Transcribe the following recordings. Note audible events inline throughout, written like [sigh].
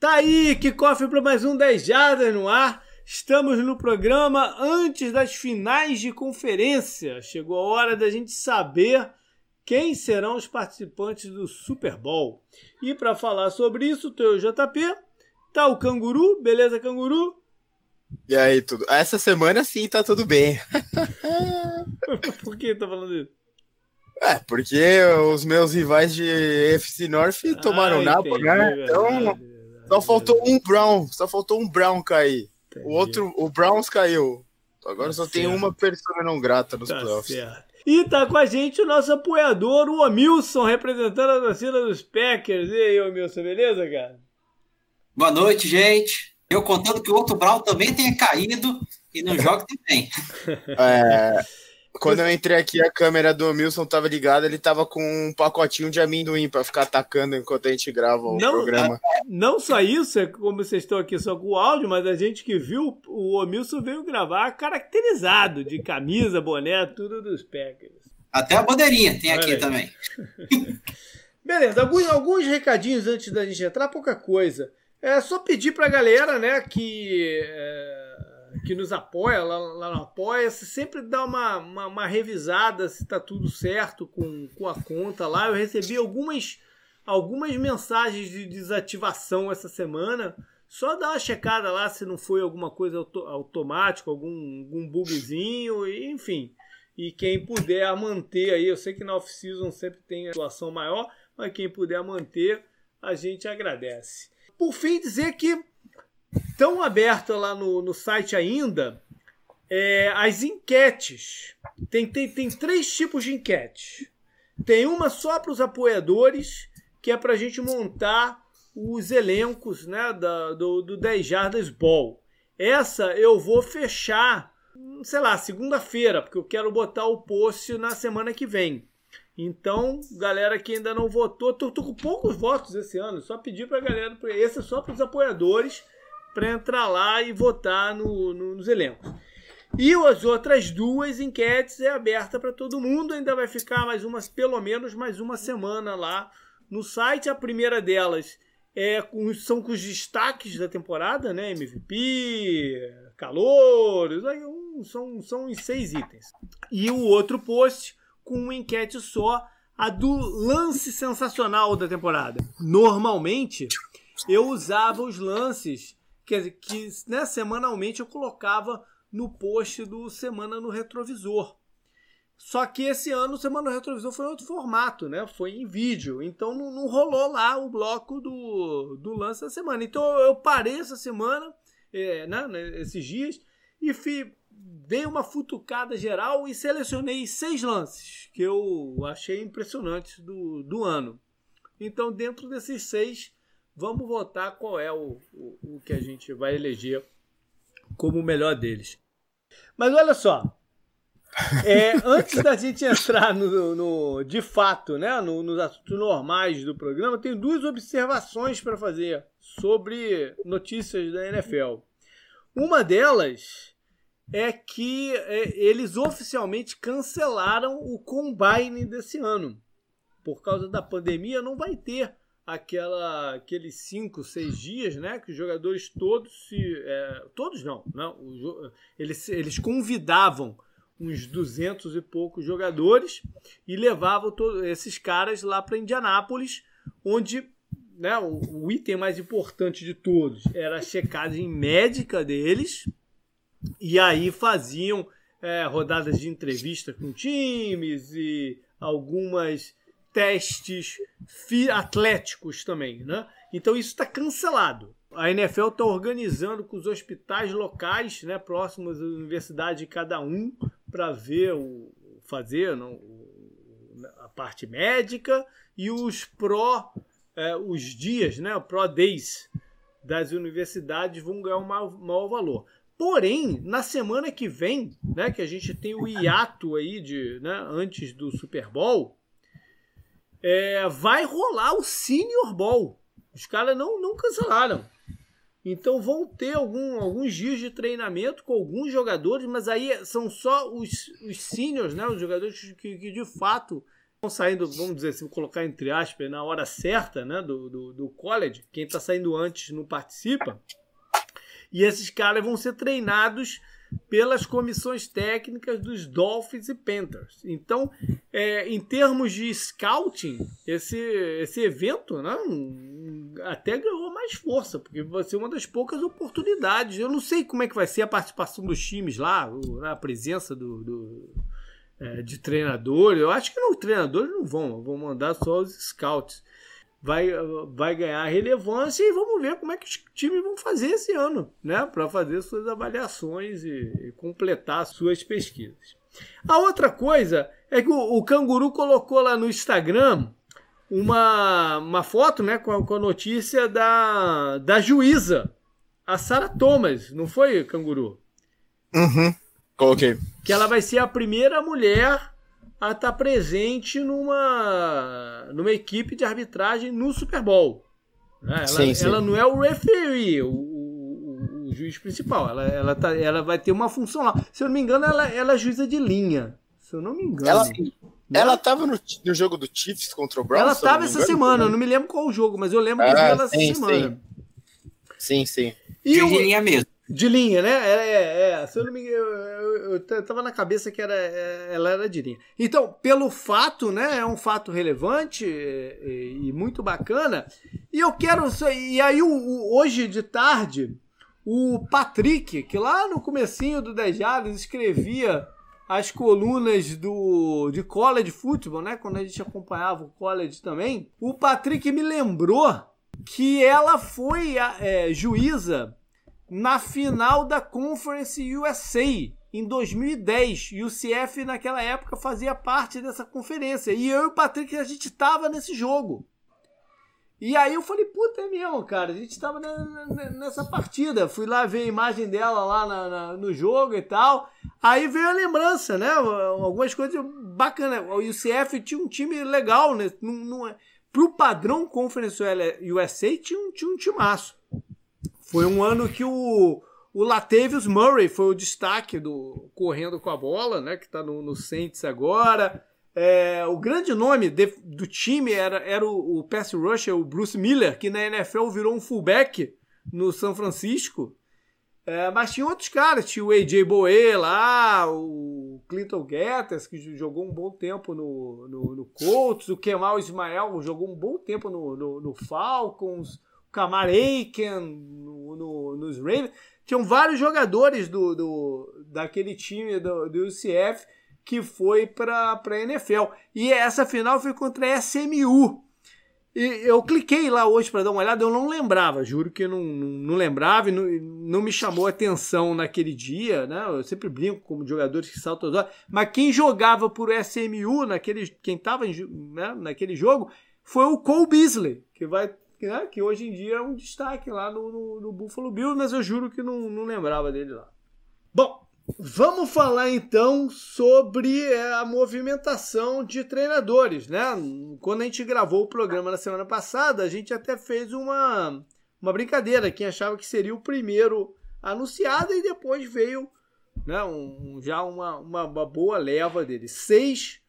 Tá aí, que cofre para mais um 10 Jardas no ar. Estamos no programa antes das finais de conferência. Chegou a hora da gente saber quem serão os participantes do Super Bowl. E para falar sobre isso, tô eu, JP, tá o Canguru, beleza, Canguru? E aí, tudo? Essa semana sim tá tudo bem. [laughs] Por que tá falando isso? É, porque os meus rivais de FC North tomaram ah, nada, né? Então, só faltou um Brown, só faltou um Brown cair. Entendi. O outro, o Browns caiu. Agora tá só certo. tem uma pessoa não grata nos tá playoffs. Certo. E tá com a gente o nosso apoiador, o Omilson, representando a torcida dos Packers. E aí, Omilson, beleza, cara? Boa noite, gente. Eu contando que o outro Brown também tenha caído e não joga também. É, [laughs] quando eu entrei aqui, a câmera do Milson tava ligada, ele tava com um pacotinho de amendoim para ficar atacando enquanto a gente grava o não, programa. Não só isso, é como vocês estão aqui só com o áudio, mas a gente que viu, o Omilson veio gravar caracterizado de camisa, boné, tudo dos Packers. Até a bandeirinha tem aqui também. [laughs] Beleza, alguns, alguns recadinhos antes da gente entrar, pouca coisa. É só pedir pra galera, né, que. É que nos apoia lá, lá no Apoia-se, sempre dá uma, uma, uma, revisada se está tudo certo com, com a conta lá. Eu recebi algumas, algumas mensagens de desativação essa semana. Só dá uma checada lá se não foi alguma coisa auto, automática, algum, algum bugzinho, enfim. E quem puder manter aí, eu sei que na off-season sempre tem atuação maior, mas quem puder manter, a gente agradece. Por fim, dizer que estão abertas lá no, no site ainda é, as enquetes. Tem, tem, tem três tipos de enquetes. Tem uma só para os apoiadores, que é para a gente montar os elencos né, da, do, do 10 Jardas Ball. Essa eu vou fechar, sei lá, segunda-feira, porque eu quero botar o post na semana que vem. Então, galera que ainda não votou, tô, tô com poucos votos esse ano, só pedir para a galera, esse é só para os apoiadores para entrar lá e votar no, no, nos elencos. E as outras duas enquetes é aberta para todo mundo, ainda vai ficar mais umas, pelo menos mais uma semana lá no site. A primeira delas é com, são com os destaques da temporada, né? MVP, calouros, um, são, são os seis itens. E o outro post com uma enquete só, a do lance sensacional da temporada. Normalmente eu usava os lances Dizer, que né, semanalmente eu colocava no post do Semana no Retrovisor. Só que esse ano o Semana no Retrovisor foi em outro formato, né? Foi em vídeo. Então não, não rolou lá o bloco do, do lance da semana. Então eu parei essa semana, é, né, né esses dias, e fui, dei uma futucada geral e selecionei seis lances que eu achei impressionantes do, do ano. Então, dentro desses seis, Vamos votar qual é o, o, o que a gente vai eleger como o melhor deles. Mas olha só, é, [laughs] antes da gente entrar no, no de fato, né, no, nos assuntos normais do programa, tenho duas observações para fazer sobre notícias da NFL. Uma delas é que é, eles oficialmente cancelaram o combine desse ano. Por causa da pandemia, não vai ter aquela, aqueles cinco, seis dias, né? Que os jogadores todos se. É, todos não, não eles, eles convidavam uns duzentos e poucos jogadores e levavam todos esses caras lá para Indianápolis, onde né, o, o, item mais importante de todos era a checagem médica deles, e aí faziam é, rodadas de entrevista com times e algumas testes atléticos também, né? Então isso está cancelado. A NFL está organizando com os hospitais locais, né, próximos à universidade de cada um, para ver o fazer não, a parte médica e os pró é, os dias, né, pro days das universidades vão ganhar um maior valor. Porém, na semana que vem, né, que a gente tem o hiato aí de, né, antes do Super Bowl, é, vai rolar o Senior Bowl. Os caras não, não cancelaram. Então vão ter algum, alguns dias de treinamento com alguns jogadores, mas aí são só os, os seniors, né? Os jogadores que, que de fato saindo, vamos dizer assim, colocar entre aspas, na hora certa né, do, do, do college. Quem está saindo antes não participa. E esses caras vão ser treinados pelas comissões técnicas dos Dolphins e Panthers. Então, é, em termos de scouting, esse, esse evento né, até ganhou mais força, porque vai ser uma das poucas oportunidades. Eu não sei como é que vai ser a participação dos times lá, a presença do, do é, de treinador. Eu acho que os treinadores não vão, vão mandar só os scouts vai, vai ganhar relevância e vamos ver como é que os times vão fazer esse ano, né? Para fazer suas avaliações e, e, completar suas pesquisas. A outra coisa é que o, o Canguru colocou lá no Instagram uma, uma foto né, com, a, com a notícia da, da juíza, a Sarah Thomas, não foi, Canguru? Uhum, coloquei. Que ela vai ser a primeira mulher a estar tá presente numa, numa equipe de arbitragem no Super Bowl. Né? Ela, sim, sim. ela não é o referee, o, o, o, juiz principal. Ela, ela, tá, ela vai ter uma função lá. Se eu não me engano, ela, ela é juíza de linha. Se eu não me engano. Ela, né? ela tava no, no jogo do Chiefs contra o Browns? Ela tava essa semana, eu não me lembro qual o jogo, mas eu lembro que ah, vi ela sim, essa semana. Sim, sim. E de linha mesmo. De linha, né? É, é, é. Se eu não me eu, eu, eu, tava na cabeça que era, é, ela era de linha. Então, pelo fato, né? É um fato relevante e, e muito bacana. E eu quero. E aí, o, o, hoje de tarde, o Patrick, que lá no comecinho do 10 Jardas escrevia as colunas do de college football, né? Quando a gente acompanhava o college também, o Patrick me lembrou que ela foi é, juíza na final da Conference USA em 2010. E o CF naquela época fazia parte dessa conferência. E eu e o Patrick, a gente tava nesse jogo. E aí eu falei, puta, é mesmo, cara. A gente tava nessa partida. Fui lá ver a imagem dela lá na, na, no jogo e tal. Aí veio a lembrança, né? Algumas coisas bacanas. O UCF tinha um time legal, né? Não, não, pro padrão Conference USA tinha um, tinha um timaço. Foi um ano que o, o Latavius Murray foi o destaque do correndo com a bola, né? Que está no, no Saints agora. É, o grande nome de, do time era, era o, o pass rusher, o Bruce Miller, que na NFL virou um fullback no São Francisco. É, mas tinha outros caras, tinha o AJ Boe lá, o Clinton Getters, que jogou um bom tempo no, no, no Colts, o Kemal Ismael jogou um bom tempo no, no, no Falcons, Kamar Aiken no, no, nos Ravens. Tinham vários jogadores do, do, daquele time do, do UCF que foi para a NFL. E essa final foi contra a SMU. E eu cliquei lá hoje para dar uma olhada, eu não lembrava, juro que não, não, não lembrava e não, não, me chamou atenção naquele dia, né? Eu sempre brinco como jogadores que saltam mas quem jogava por SMU, naquele, quem estava né, naquele jogo, foi o Cole Beasley, que vai né, que hoje em dia é um destaque lá no, no, no Buffalo Bills, mas eu juro que não, não lembrava dele lá. Bom, vamos falar então sobre é, a movimentação de treinadores, né? Quando a gente gravou o programa na semana passada, a gente até fez uma, uma brincadeira, quem achava que seria o primeiro anunciado e depois veio né, um, já uma, uma, uma boa leva dele. Seis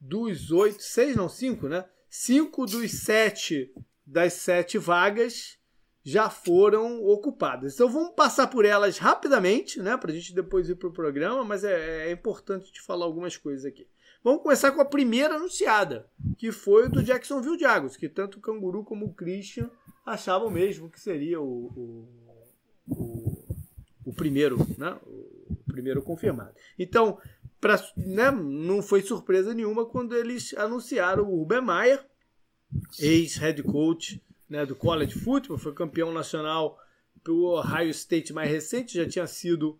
dos oito, seis não, cinco, né? Cinco dos sete das sete vagas já foram ocupadas. Então vamos passar por elas rapidamente, né, para a gente depois ir para o programa, mas é, é, importante te falar algumas coisas aqui. Vamos começar com a primeira anunciada, que foi do Jacksonville Jaguars, que tanto o Canguru como o Christian achavam mesmo que seria o, o, o, o primeiro, né, o primeiro confirmado. Então, pra, né, não foi surpresa nenhuma quando eles anunciaram o Urban Meyer, ex-head coach né, do college football, foi campeão nacional pelo Ohio State mais recente, já tinha sido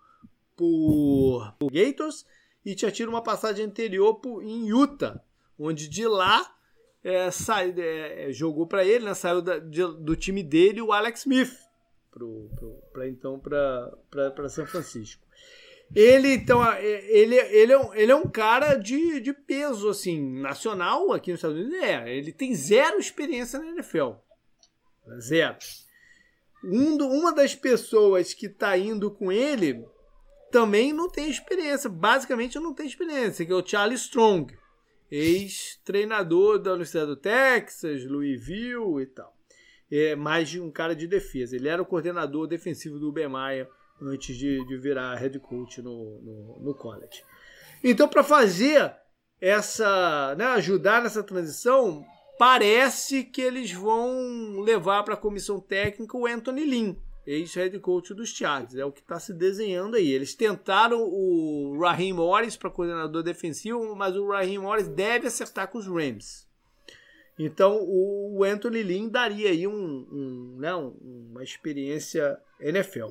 por, por Gators e tinha tido uma passagem anterior por, em Utah, onde de lá é, sai, é, jogou para ele, né, saiu da, de, do time dele o Alex Smith, para então para São Francisco. Ele, então, ele, ele, é, um, ele é um cara de, de peso, assim, nacional aqui nos Estados Unidos. É, ele tem zero experiência na NFL. Zero. Um do, uma das pessoas que está indo com ele também não tem experiência. Basicamente, não tem experiência, que é o Charlie Strong. ex-treinador da Universidade do Texas, Louisville e tal. É mais de um cara de defesa. Ele era o coordenador defensivo do Bemaia antes de, de virar head coach no, no, no college. Então, para fazer essa, né, ajudar nessa transição, parece que eles vão levar para a comissão técnica o Anthony Lynn, ex-head coach dos Chargers. É o que está se desenhando aí. Eles tentaram o Raheem Morris para coordenador defensivo, mas o Raheem Morris deve acertar com os Rams. Então o Anthony Lynn daria aí um, um, né, uma experiência NFL.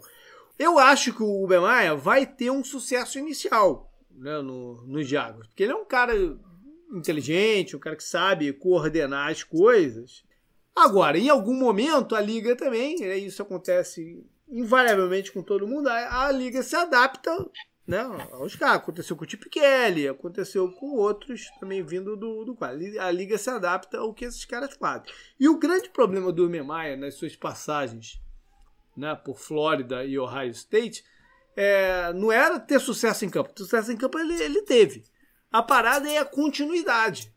Eu acho que o Ubemaia vai ter um sucesso inicial né, no, no Jaguars, porque ele é um cara inteligente, um cara que sabe coordenar as coisas. Agora, em algum momento, a liga também, né, isso acontece invariavelmente com todo mundo, a, a liga se adapta né, aos caras. Aconteceu com o Tip Kelly, aconteceu com outros também vindo do, do quadro. A liga se adapta ao que esses caras fazem. E o grande problema do Memaia nas suas passagens né, por Flórida e Ohio State é, não era ter sucesso em campo. Sucesso em campo ele, ele teve. A parada é a continuidade.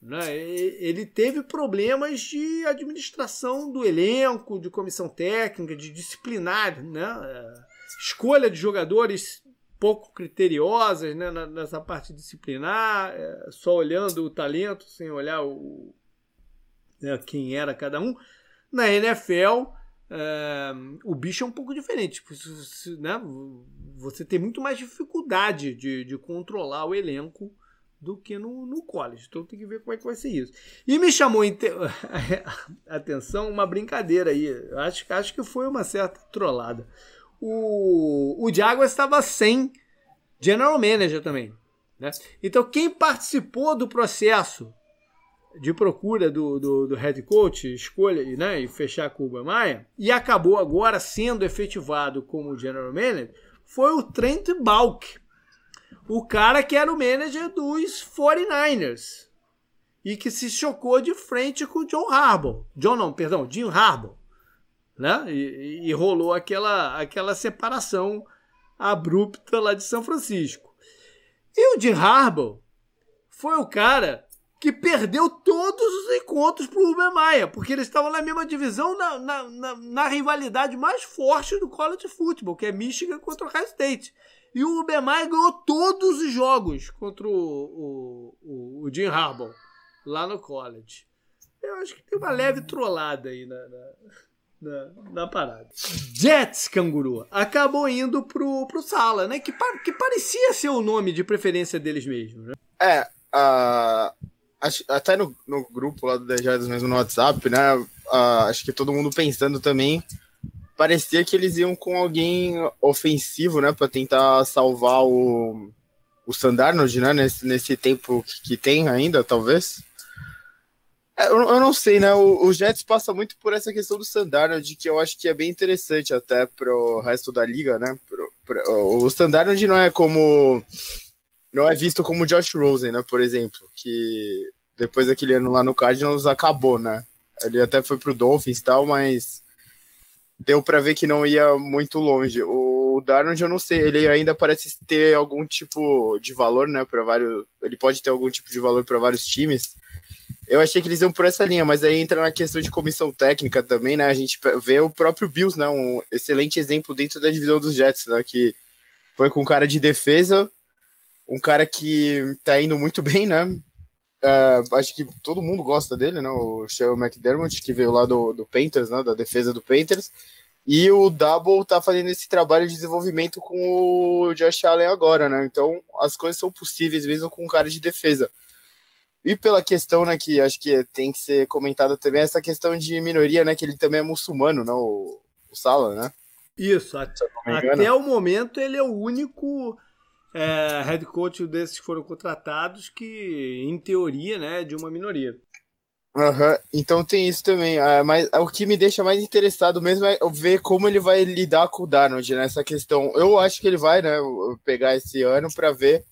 Né? Ele teve problemas de administração do elenco, de comissão técnica, de disciplinar, né? É, escolha de jogadores pouco criteriosas né? nessa parte disciplinar, é, só olhando o talento, sem olhar o, né? quem era cada um. Na NFL, o bicho é um pouco diferente. Tipo, né? Você tem muito mais dificuldade de, de controlar o elenco do que no, no college. Então tem que ver como é que vai ser isso. E me chamou [laughs] atenção uma brincadeira aí. Acho, acho que foi uma certa trollada. O, o Jaguars estava sem general manager também. Né? Então quem participou do processo de procura do, do, do, head coach, escolha né, e fechar com o Maia, e acabou agora sendo efetivado como general manager, foi o Trent Balk, o cara que era o manager dos 49ers e que se chocou de frente com o John Harbaugh. John não, perdão, Jim Harbaugh. Né? E, e, rolou aquela, aquela separação abrupta lá de São Francisco. E o Jim Harbaugh foi o cara que perdeu todos os encontros para o Ruben Maia, porque eles estavam na mesma divisão na, na, na, na, rivalidade mais forte do college football, que é Michigan contra o Ohio State. E o Ubemai ganhou todos os jogos contra o, o, o, Jim Harbaugh lá no college. Eu acho que tem uma leve trollada aí na, na, na, parada. Jets, canguru, acabou indo pro, pro Sala, né? Que, que parecia ser o nome de preferência deles mesmo, né? É, uh, até no, no grupo lá do Dejados mesmo no WhatsApp, né? Acho que todo mundo pensando também parecia que eles iam com alguém ofensivo, né, para tentar salvar o, o Sandarnold, né, nesse, nesse tempo que, que tem ainda, talvez. É, eu, eu, não sei, né, o, o, Jets passa muito por essa questão do Sandarnold, que eu acho que é bem interessante até pro resto da liga, né, pro, pro, o Sandarnold não é como, não é visto como Josh Rosen, né, por exemplo, que depois daquele ano lá no Cardinals acabou, né, ele até foi pro Dolphins e tal, mas deu para ver que não ia muito longe. O Darnold, eu não sei, ele ainda parece ter algum tipo de valor, né, para vários, ele pode ter algum tipo de valor para vários times. Eu achei que eles iam por essa linha, mas aí entra na questão de comissão técnica também, né? A gente vê o próprio Bills, né, um excelente exemplo dentro da divisão dos Jets, né, que foi com cara de defesa, um cara que tá indo muito [laughs] bem, né? Uh, acho que todo mundo gosta dele, né? O Shea McDermott, que veio lá do, do Panthers, né? Da defesa do Panthers. E o Double tá fazendo esse trabalho de desenvolvimento com o Josh Allen agora, né? Então as coisas são possíveis mesmo com um cara de defesa. E pela questão, né, que acho que tem que ser comentada também, essa questão de minoria, né? Que ele também é muçulmano, né? O, o Sala, né? Isso, até, até o momento ele é o único é, head coach desses que foram contratados que, em teoria, né, é de uma minoria. Uhum. Então tem isso também. Ah, mas o que me deixa mais interessado mesmo é ver como ele vai lidar com o Darnold nessa questão. Eu acho que ele vai, né, pegar esse ano para ver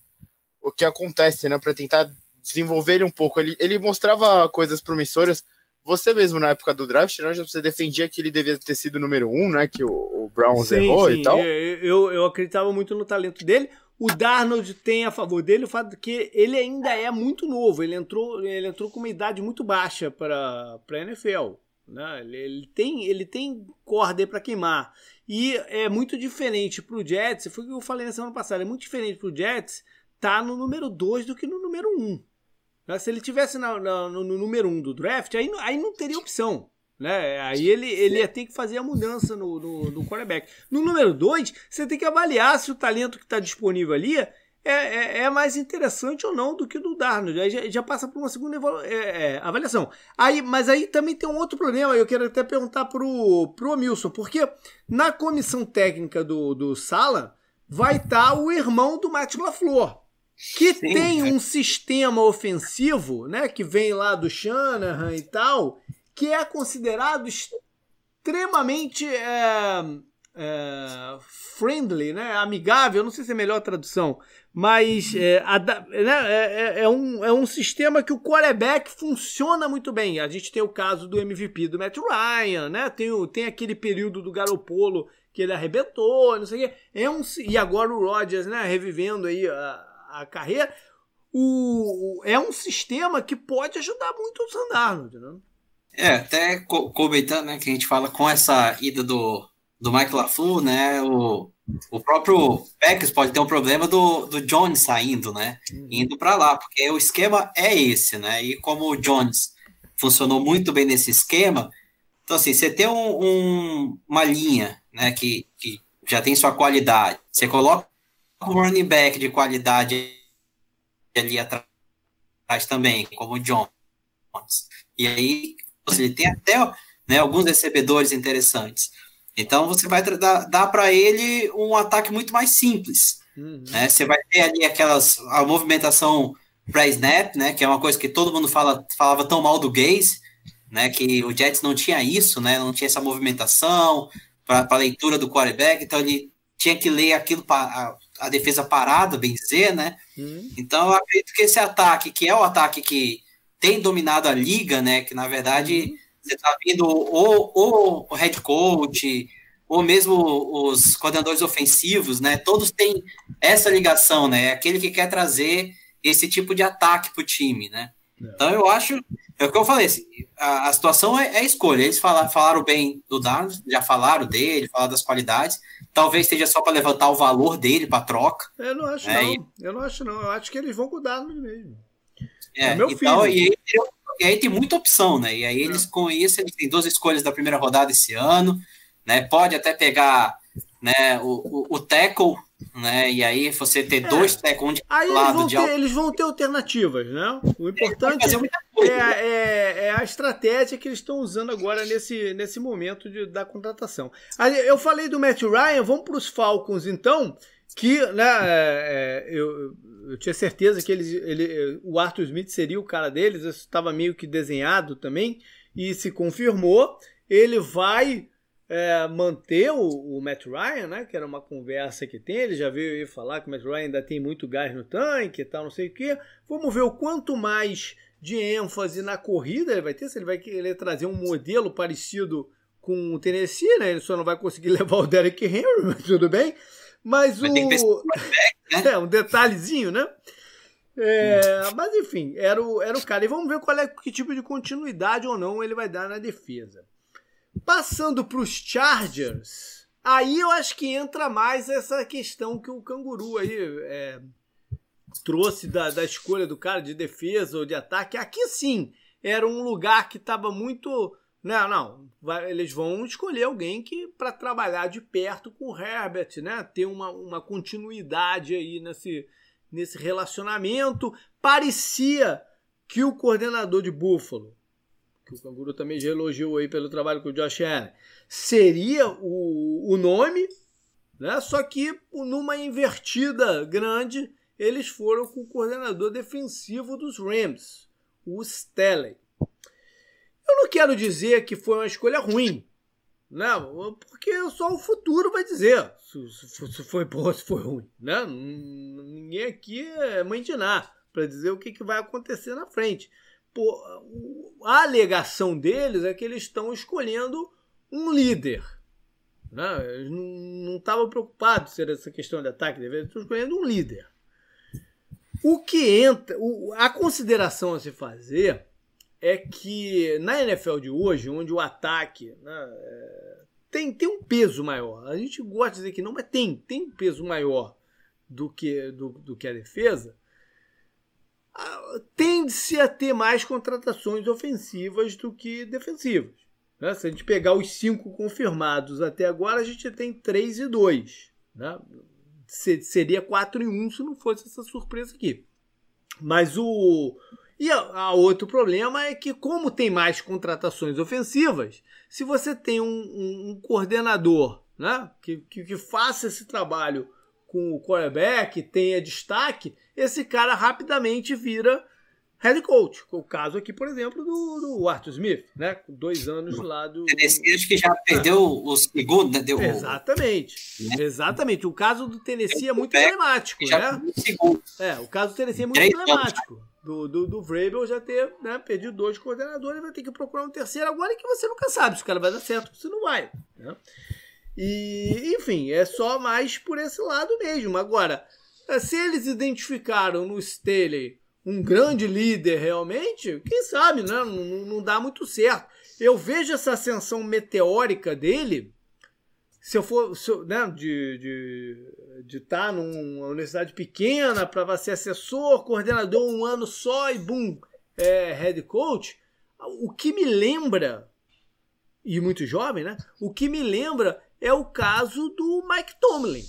o que acontece, né, para tentar desenvolver ele um pouco. Ele, ele mostrava coisas promissoras. Você mesmo na época do draft, né, você defendia que ele devia ter sido número um, né, que o, o Browns sim, errou sim. e tal. Eu, eu acreditava muito no talento dele. O Darnold tem a favor dele o fato de que ele ainda é muito novo. Ele entrou, ele entrou com uma idade muito baixa para a NFL. Né? Ele, ele, tem, ele tem corda para queimar. E é muito diferente para o Jets. Foi o que eu falei na semana passada. É muito diferente para o Jets tá no número 2 do que no número 1. Um. Né? Se ele tivesse na, na, no, no, número 1 um do draft, aí, aí não teria opção. Né? Aí ele, ele ia ter que fazer a mudança no, no, no quarterback. No número 2, você tem que avaliar se o talento que está disponível ali é, é, é, mais interessante ou não do que o do Darnold. Aí já, já passa por uma segunda é, é, avaliação. Aí, mas aí também tem um outro problema, eu quero até perguntar pro, pro Amilson, porque na comissão técnica do, do Sala vai estar tá o irmão do Matt LaFleur que Sim, tem um sistema ofensivo, né, que vem lá do Shanahan e tal, que é considerado extremamente é, é, friendly, né, amigável, não sei se é a melhor tradução, mas é, né, é, é, é, um, é um sistema que o quarterback funciona muito bem. A gente tem o caso do MVP do Matt Ryan, né, tem, o, tem aquele período do Garopolo que ele arrebentou, não sei o quê. É um, e agora o Rodgers, né, revivendo aí a, a carreira, o, é um sistema que pode ajudar muito o Sandarno, né? É, até comentando, né, que a gente fala com essa ida do, do Michael LaFleur, né, o, o próprio Packers pode ter um problema do, do Jones saindo, né, uhum. indo para lá, porque o esquema é esse, né, e como o Jones funcionou muito bem nesse esquema, então assim, você tem um, um, uma linha, né, que, que já tem sua qualidade, você coloca um running back de qualidade ali atrás também, como o Jones. E aí você tem até né, alguns recebedores interessantes. Então você vai dar, dar para ele um ataque muito mais simples. Uhum. Né? Você vai ter ali aquelas a movimentação pré-snap, né? Que é uma coisa que todo mundo fala, falava tão mal do Gaze, né? Que o Jets não tinha isso, né? Não tinha essa movimentação para a leitura do quarterback, então ele tinha que ler aquilo para a defesa parada, bem dizer, né? Hum. Então eu acredito que esse ataque, que é o ataque que tem dominado a liga, né? Que na verdade hum. você está vendo o, o head coach, ou mesmo os coordenadores ofensivos, né? Todos têm essa ligação, né? É aquele que quer trazer esse tipo de ataque para o time, né? É. Então eu acho, é o que eu falei, assim, a, a, situação é, é escolha. Eles falaram, falaram bem do Darnold, já falaram dele, falaram das qualidades. Talvez seja só para levantar o valor dele para troca. Eu não acho é, não. E... Eu não acho não. Eu acho que eles vão com o Darnold mesmo. É, é meu filho. E aí, e aí, tem muita opção, né? E aí eles é. com isso eles têm duas escolhas da primeira rodada esse ano, né? Pode até pegar né, o, o, o tackle né? E aí você ter é. dois tech um de aí lado eles de ter, eles vão ter alternativas, né? O importante é, é, é, a estratégia que eles estão usando agora nesse, nesse momento de, da contratação. Aí, eu falei do Matt Ryan, vamos para os Falcons então, que né, é, é, eu, eu tinha certeza que ele, o Arthur Smith seria o cara deles, isso estava meio que desenhado também, e se confirmou. Ele vai é, manter o, o, Matt Ryan, né? Que era uma conversa que tem. Ele já veio falar que o Matt Ryan ainda tem muito gás no tanque e tal, não sei o quê. Vamos ver o quanto mais de ênfase na corrida ele vai ter, se ele vai querer trazer um modelo parecido com o Tennessee, né? Ele só não vai conseguir [laughs] levar o Derek Henry, mas tudo bem. Mas o. Né? [laughs] É, um detalhezinho, né? É, mas enfim, era o, era o cara. E vamos ver qual é que tipo de continuidade ou não ele vai dar na defesa. Passando para os Chargers, aí eu acho que entra mais essa questão que o Canguru aí é, trouxe da, da escolha do cara de defesa ou de ataque. Aqui sim era um lugar que estava muito. Não, não. Vai, eles vão escolher alguém que para trabalhar de perto com o Herbert, né? Ter uma, uma continuidade aí nesse, nesse relacionamento. Parecia que o coordenador de Buffalo que o Canguru também já elogiou aí pelo trabalho com o Josh Allen, seria o, o nome, né? Só que numa invertida grande, eles foram com o coordenador defensivo dos Rams, o Staley. Eu não quero dizer que foi uma escolha ruim, né? Porque só o futuro vai dizer se, foi bom ou se foi ruim, né? Ninguém aqui é mãe de nada para dizer o que, que vai acontecer na frente a alegação deles é que eles estão escolhendo um líder. Né? Eles não estavam preocupados se era essa questão de ataque, eles estão escolhendo um líder. O que entra, o, a consideração a se fazer é que na NFL de hoje, onde o ataque né, é, tem, tem um peso maior, a gente gosta de dizer que não, mas tem, tem um peso maior do que, do, do que a defesa, tende-se a ter mais contratações ofensivas do que defensivas. Né? Se a gente pegar os cinco confirmados até agora, a gente tem 3 e 2. Né? Seria 4 e 1 se não fosse essa surpresa aqui. Mas o. E a, outro problema é que, como tem mais contratações ofensivas, se você tem um, um, um coordenador né, que, que, que faça esse trabalho com o quarterback, tenha destaque, esse cara rapidamente vira head coach. O caso aqui, por exemplo, do, do Arthur Smith, né? Dois anos lá do. Tennessee acho que já perdeu o segundo, né? Deu Exatamente. Né? Exatamente. O caso do Tennessee é muito emblemático, né? É, o caso do Tennessee é muito emblemático. Do, do, do Vrabel já ter né, perdido dois coordenadores, vai ter que procurar um terceiro agora que você nunca sabe se o cara vai dar certo ou se não vai. Né? E, enfim, é só mais por esse lado mesmo. Agora, se eles identificaram no Staley um grande líder realmente, quem sabe, né? Não, não dá muito certo. Eu vejo essa ascensão meteórica dele. Se eu for se eu, né, de estar de, de tá numa universidade pequena para ser assessor, coordenador um ano só e boom, é, head coach, o que me lembra, e muito jovem, né? O que me lembra é o caso do Mike Tomlin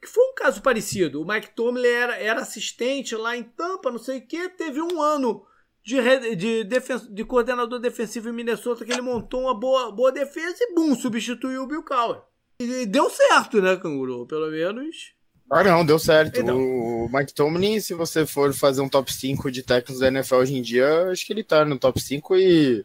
que foi um caso parecido. O Mike Tomlin era, era assistente lá em Tampa, não sei o que, teve um ano de, de, defen de coordenador defensivo em Minnesota que ele montou uma boa, boa defesa e, bum, substituiu o Bill Cowher. E deu certo, né, Canguru? Pelo menos. Ah, não, deu certo. Então. O Mike Tomlin, se você for fazer um top 5 de técnicos da NFL hoje em dia, acho que ele tá no top 5 e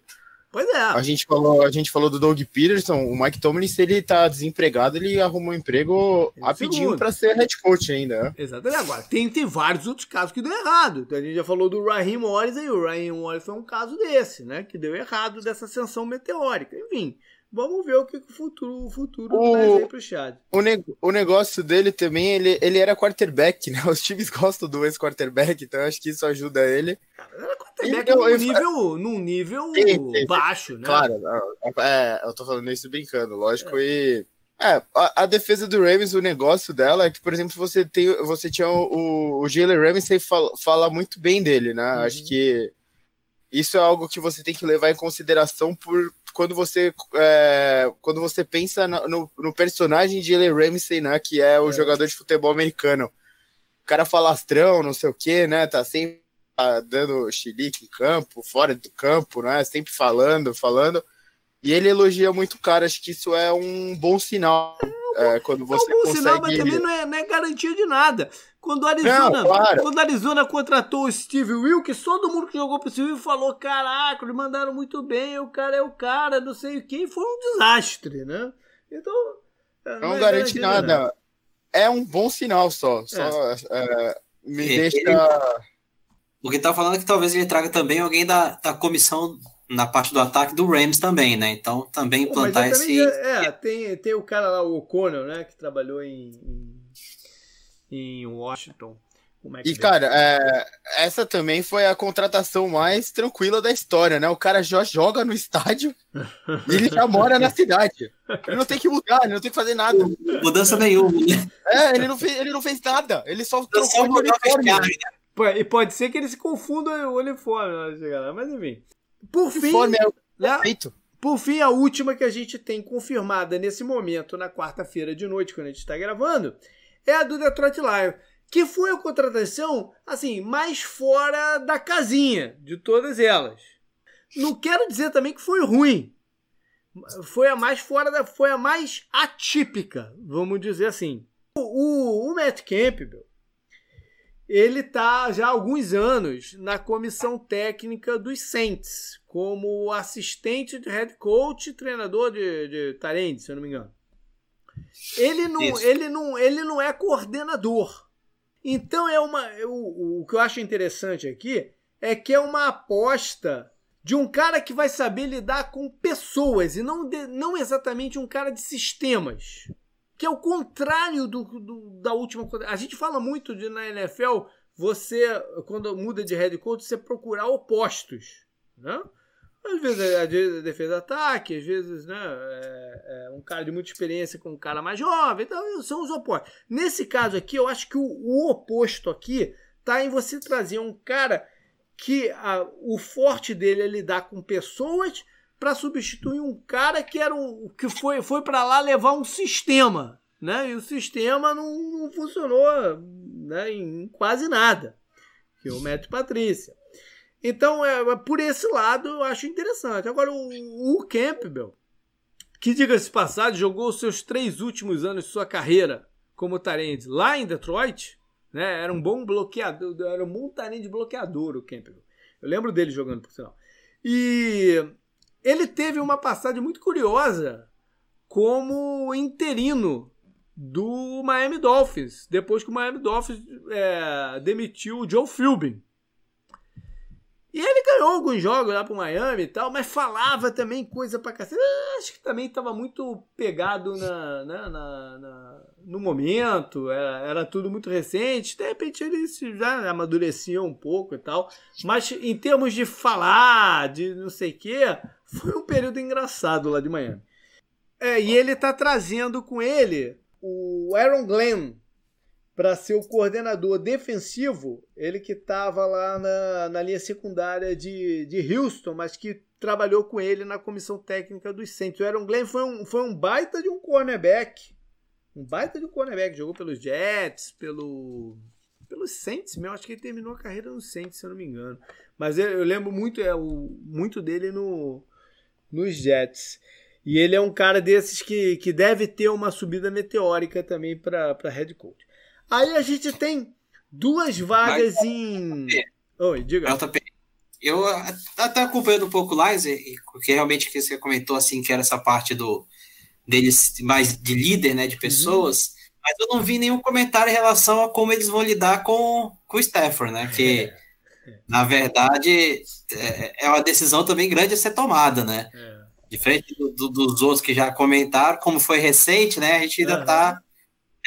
Pois é. A gente falou, a gente falou do Doug Peterson, o Mike Tomlin, se ele tá desempregado, ele arrumou um emprego rapidinho para ser head coach ainda. Né? Exatamente. Agora, tem, tem vários outros casos que deu errado. Então, a gente já falou do Raheem Morris aí, o Raheem Morris foi um caso desse, né? Que deu errado dessa ascensão meteórica. Enfim, Vamos ver o que o futuro, o futuro o, traz aí pro Chad. O, ne o negócio dele também, ele, ele era quarterback, né? [laughs] Os times gostam do ex-quarterback, então acho que isso ajuda ele. Era quarterback ele, num, eu, nível, num nível sim, baixo, né? Claro, é, eu tô falando isso brincando, lógico, é. e... É, a, a, defesa do Ravens, o negócio dela é que, por exemplo, você tem, você tinha o, o Jalen Ramsey fala, fala muito bem dele, né? Uhum. Acho que isso é algo que você tem que levar em consideração por quando você é, quando você pensa no, no, personagem de Jalen Ramsey, né, que é o é. jogador de futebol americano. O cara falastrão, não sei o que, né, tá sempre dando xilique em campo, fora do campo, né, sempre falando, falando. E ele elogia muito o cara, acho que isso é um bom sinal. É, quando você é um bom consegue... sinal, mas também não é, não é garantia de nada. Quando a Arizona, não, claro. quando Arizona contratou o Steve Wilkes, todo mundo que jogou pro Steve Wilkes falou: caraca, eles mandaram muito bem, o cara é o cara, não sei o que, foi um desastre, né? Então. É, não, não é garante nada. É um bom sinal só. só é. é me deixa. O que tá falando é que talvez ele traga também alguém da, da comissão na parte do ataque do Rams também, né? Então também implantar esse. É, tem, tem o cara lá, o O'Connell, né? Que trabalhou em, em em Washington. E, cara, é, essa também foi a contratação mais tranquila da história, né? O cara já joga no estádio [laughs] e ele já mora na cidade. Ele não tem que mudar, ele não tem que fazer nada. Mudança nenhuma, né? É, ele não fez, ele não fez nada. Ele só trocou o uniforme. Né? E pode ser que ele se confunda o uniforme na chegada, mas enfim. Por fim, é né? perfeito. Por fim, a última que a gente tem confirmada nesse momento, na quarta-feira de noite, quando a gente está gravando, é a do Detroit Lions, que foi a contratação assim mais fora da casinha de todas elas. Não quero dizer também que foi ruim. Foi a mais fora da, foi a mais atípica, vamos dizer assim. O, o, o Matt Campbell, ele está já há alguns anos na comissão técnica dos Saints, como assistente de head coach e treinador de, de Tarend, se eu não me engano. Ele não, ele não, ele não é coordenador. Então é uma. O, o que eu acho interessante aqui é que é uma aposta de um cara que vai saber lidar com pessoas e não, de, não exatamente um cara de sistemas. Que é o contrário do, do, da última. A gente fala muito de na NFL, você, quando muda de head coach, você procurar opostos. Né? Às vezes a defesa ataque, às vezes né, é, é um cara de muita experiência com um cara mais jovem, então são os opostos. Nesse caso aqui, eu acho que o, o oposto aqui está em você trazer um cara que a, o forte dele é lidar com pessoas para substituir um cara que era um, que foi, foi para lá levar um sistema, né? E o sistema não, não funcionou né, em quase nada. Que é o Matt Patrícia. Então, é, é, por esse lado, eu acho interessante. Agora, o, o Campbell, que, diga-se passado, jogou os seus três últimos anos de sua carreira como Tarente lá em Detroit, né? Era um bom bloqueador, era um bom Tarente bloqueador, o Campbell. Eu lembro dele jogando, por sinal. E ele teve uma passagem muito curiosa como interino do Miami Dolphins, depois que o Miami Dolphins é, demitiu o Joe Philbin. E ele ganhou alguns jogos lá pro Miami e tal, mas falava também coisa pra cacete. Acho que também tava muito pegado na, na, na, na no momento, era, era, tudo muito recente. De repente ele já amadurecia um pouco e tal. Mas em termos de falar, de não sei o quê, foi um período engraçado lá de Miami. É, e ele tá trazendo com ele o Aaron Glenn, para ser o coordenador defensivo, ele que estava lá na, na linha secundária de, de Houston, mas que trabalhou com ele na comissão técnica dos Saints. O Aaron Glenn foi um, foi um baita de um cornerback. Um baita de um cornerback. Jogou pelos Jets, pelo, pelos Saints mesmo. Acho que ele terminou a carreira no Saints, se eu não me engano. Mas eu, eu lembro muito, é, o, muito dele no, nos Jets. E ele é um cara desses que, que deve ter uma subida meteórica também para head coach. Aí a gente tem duas vagas Mas, em. Oi, diga. JP, eu até acompanhando um pouco lá, porque realmente que você comentou assim, que era essa parte do deles mais de líder, né, de pessoas, uhum. mas eu não vi nenhum comentário em relação a como eles vão lidar com, com o Stafford, né, que é. na verdade é, é uma decisão também grande a ser tomada, né, é. diferente do, do, dos outros que já comentaram, como foi recente, né, a gente ainda está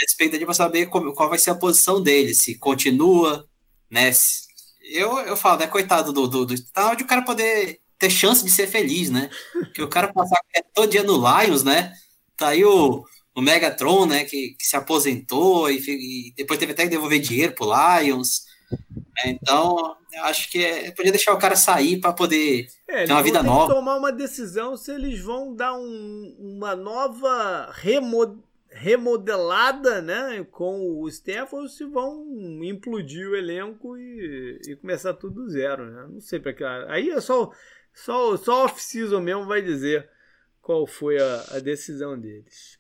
expectativa saber como, qual vai ser a posição dele, se continua, né? Se, eu, eu falo, né? Coitado do, do, do tá onde o cara poder ter chance de ser feliz, né? Que o cara passar todo dia no Lions, né? Tá aí o, o Megatron, né? Que, que se aposentou e, e, depois teve até que devolver dinheiro pro Lions. Né? Então, eu acho que é, podia deixar o cara sair para poder é, ter uma vida nova. tomar uma decisão se eles vão dar um, uma nova remodelada, né, com o Stafford, se vão implodir o elenco e, e começar tudo do zero, né? Não sei para que aí é só só só off-season mesmo vai dizer qual foi a, a decisão deles.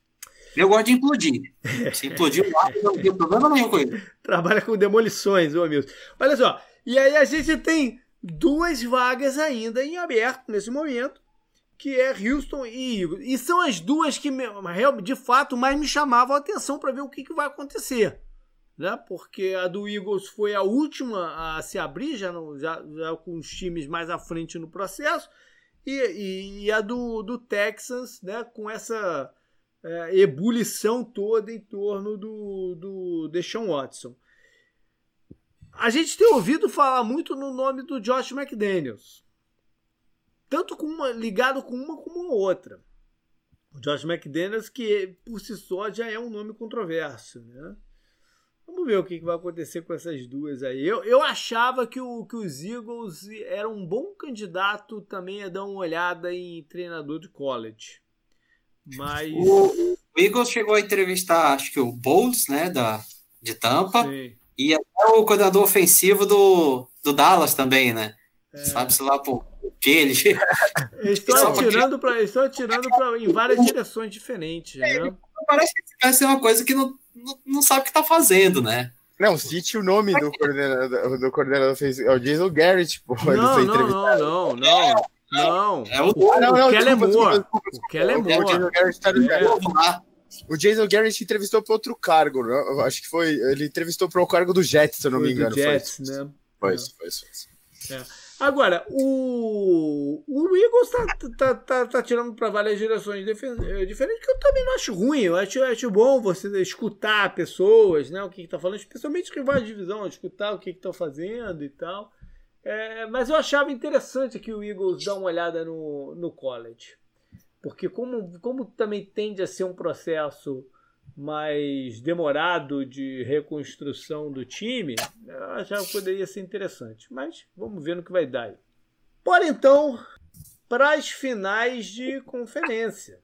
Eu gosto de implodir. Se implodir lá, não tem problema nenhum com ele. [laughs] Trabalha com demolições, ô amigos. Olha só, e aí a gente tem duas vagas ainda em aberto nesse momento que é Houston e Eagles. E são as duas que, de fato, mais me chamavam a atenção para ver o que, que vai acontecer. Né? Porque a do Eagles foi a última a se abrir, já, no, já, já com os times mais à frente no processo, e, e, e a do, do Texas, né? com essa é, ebulição toda em torno do, do Deshaun Watson. A gente tem ouvido falar muito no nome do Josh McDaniels tanto com uma, ligado com uma como a outra. O Josh McDaniels, que por si só já é um nome controverso, né? Vamos ver o que vai acontecer com essas duas aí. Eu, eu achava que, o, que os Eagles eram um bom candidato também a dar uma olhada em treinador de college. Mas. O, o Eagles chegou a entrevistar, acho que o Bowles, né, da, de Tampa. Sim. E até o coordenador ofensivo do, do Dallas também, né? É. Sabe-se lá por que ele. [laughs] Estou atirando, pra, estou atirando pra, em várias direções diferentes. É, né? Parece que vai ser uma coisa que não, não, não sabe o que está fazendo, né? Não, cite o nome do coordenador, do coordenador fez. É o Jason Garrett, pô. Não, não, não, não, não. Não, é o, o, não, não, o Kellen Moore. O Kellen Moore. O Jason Garrett tá no é. O Jason Garrett entrevistou para outro cargo, né? Acho que foi. Ele entrevistou para o cargo do Jets, se eu não foi me engano. Jets, foi. né? Foi, é. foi, foi. É. Agora, o, o Eagles tá, tá, tá, tá tirando para várias direções eh, diferentes, que eu também não acho ruim. Eu acho, eu acho bom você escutar pessoas, né? O que está falando, especialmente que vai de divisão, escutar o que estão fazendo e tal. É, mas eu achava interessante que o Eagles dá uma olhada no, no college. Porque como, como também tende a ser um processo mais demorado de reconstrução do time, eu achava que poderia ser interessante. Mas vamos ver no que vai dar. Bora então para as finais de conferência.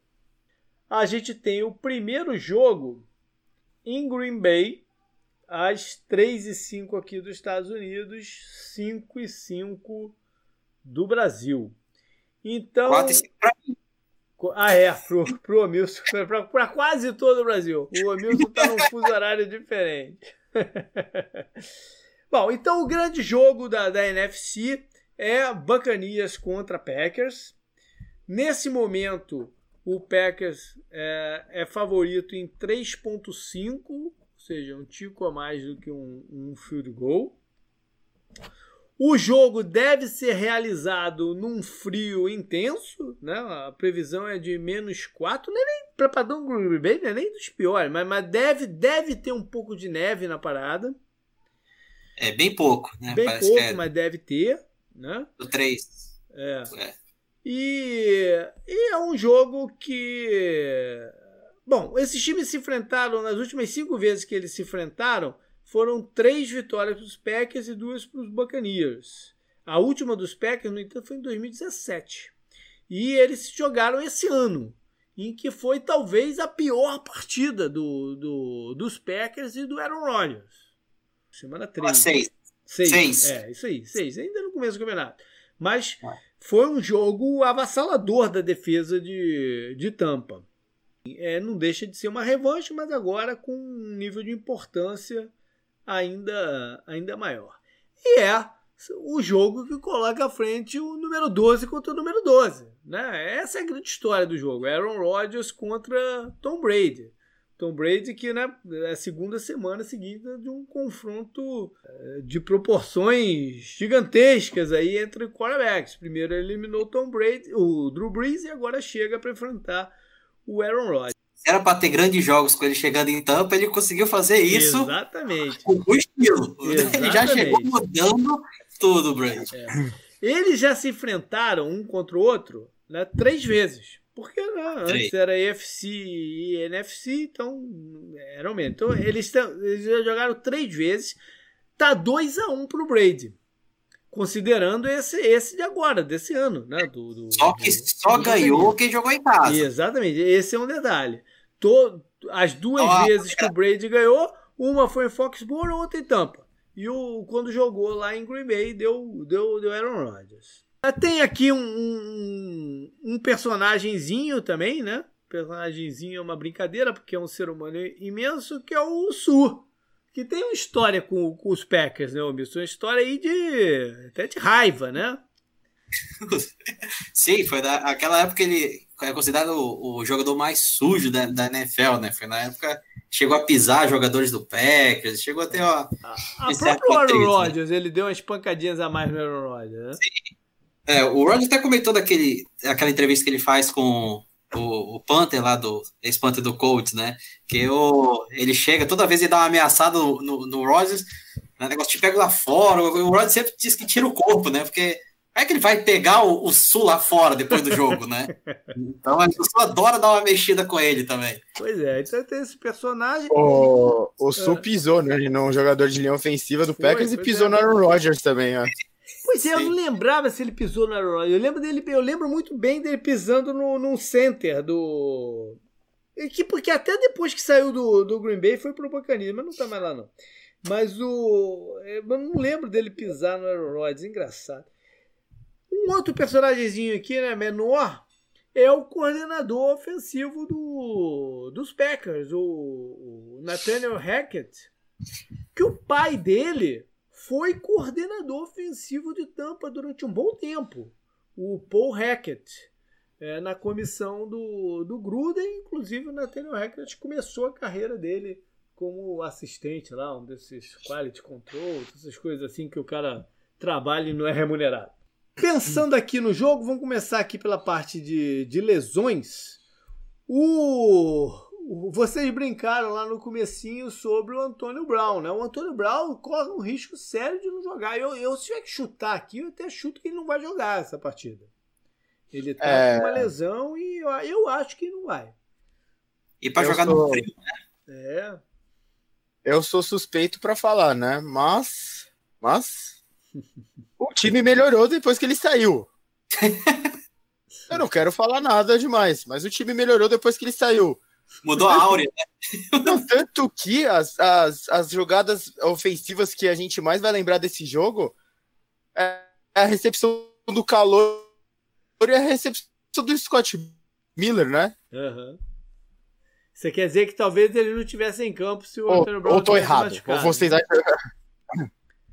A gente tem o primeiro jogo em Green Bay, às 3 e 5 aqui dos Estados Unidos, 5 e 5 do Brasil. Então. 4 e 5 para mim. Ah, é, pro, pro Omilson, [laughs] para quase todo o Brasil. O Omilson está num fuso horário diferente. [laughs] Bom, então o grande jogo da, da NFC é Bacanias contra Packers. Nesse momento, o Packers é, é favorito em 3,5, ou seja, um tico a mais do que um, um field goal. O jogo deve ser realizado num frio intenso, né? A previsão é de menos 4, não é nem para padrão Green Bay, não é nem dos piores, mas, mas deve, deve ter um pouco de neve na parada. É bem pouco, né? Bem Parece pouco, é... mas deve ter, né? O 3. É. é. E, e é um jogo que. Bom, esses times se enfrentaram nas últimas cinco vezes que eles se enfrentaram foram três vitórias para os Packers e duas para os Buccaneers. A última dos Packers, no entanto, foi em 2017. E eles jogaram esse ano, em que foi talvez a pior partida do, do dos Packers e do Aaron Rodgers. Semana 3. Ah, seis. seis. Seis. É, isso aí, seis. Ainda no começo do campeonato. Mas foi um jogo avassalador da defesa de, de Tampa. É, não deixa de ser uma revanche, mas agora com um nível de importância ainda, ainda maior. E é o jogo que coloca à frente o número 12 contra o número 12. Né? Essa é a grande história do jogo. Aaron Rodgers contra Tom Brady. Tom Brady que né, é a segunda semana seguida de um confronto eh, de proporções gigantescas aí entre quarterbacks. Primeiro eliminou Tom Brady, o Drew Brees e agora chega para enfrentar o Aaron Rodgers era para ter grandes jogos com ele chegando em Tampa, ele conseguiu fazer isso Exatamente. com o estilo. Exatamente. Ele já chegou mudando tudo, Brand. É. Eles já se enfrentaram um contra o outro né, três vezes. Porque né, antes era EFC e NFC, então era o mesmo. Então eles, eles já jogaram três vezes. Tá 2 a 1 um pro Brady. Considerando esse, esse de agora, desse ano, né? Do, do só que do, só do ganhou quem jogou em casa. Exatamente, esse é um detalhe to, as duas vezes que o Brady ganhou, uma foi em Foxborough, outra em Tampa. E o, quando jogou lá em Green Bay, deu, deu, deu Aaron Rodgers. Tem aqui um, um, um personagemzinho também, né? Personagemzinho é uma brincadeira, porque é um ser humano imenso, que é o Su. Que tem uma história com, com os Packers, né, Wilson? Uma história aí de. até de raiva, né? [laughs] Sim, foi daquela época que ele é considerado o, o, jogador mais sujo da, da NFL, né? Foi na época chegou a pisar jogadores do Packers, chegou até a. A, a próprio Aaron Rodgers, né? ele deu umas pancadinhas a mais no Aaron Rodgers, né? Sim. É, o Rodgers até comentou daquele, aquela entrevista que ele faz com o, o Panther lá do ex-Panther do Colts, né? Que o, ele chega, toda vez ele dá uma ameaçada no, no, no Rodgers, o negócio te pega lá fora. O Rodgers sempre diz que tira o corpo, né? Porque é que ele vai pegar o, o Sul lá fora depois do jogo, né? Então a pessoa adora dar uma mexida com ele também. Pois é, então tem esse personagem. O, o Sul é. pisou, né? Num jogador de linha ofensiva do Foi, Packers e pisou é. no Aaron Rodgers também, ó. Pois é, eu não lembrava se ele pisou no Aaron Rodgers. Eu lembro dele, eu lembro muito bem dele pisando no, no center do. Que, porque até depois que saiu do, do Green Bay foi pro Buccaneers, mas não tá mais lá não. Mas o. Eu não lembro dele pisar no Aaron Rodgers, engraçado. Um outro personagemzinho aqui, né, menor, é o coordenador ofensivo do, dos Packers, o, o Nathaniel Hackett, que o pai dele foi coordenador ofensivo de Tampa durante um bom tempo, o Paul Hackett, é, na comissão do, do Gruden, inclusive o Nathaniel Hackett começou a carreira dele como assistente lá, um desses quality control, essas coisas assim que o cara trabalha e não é remunerado. Pensando aqui no jogo, vamos começar aqui pela parte de, de lesões. O, vocês brincaram lá no comecinho sobre o Antônio Brown, né? O Antônio Brown corre um risco sério de não jogar. Eu, eu se tiver que chutar aqui, eu até chuto que ele não vai jogar essa partida. Ele tá é... com uma lesão e eu, eu acho que não vai. E para jogar sou... no frio, né? É. Eu sou suspeito para falar, né? Mas, mas o time melhorou depois que ele saiu. [laughs] Eu não quero falar nada demais, mas o time melhorou depois que ele saiu. Mudou a áurea, né? [laughs] Não, tanto que as, as, as jogadas ofensivas que a gente mais vai lembrar desse jogo é a recepção do calor e a recepção do Scott Miller, né? Uhum. Você quer dizer que talvez ele não tivesse em campo se o ou, Antônio Brown Ou tô errado. Machucado. Ou vocês [laughs]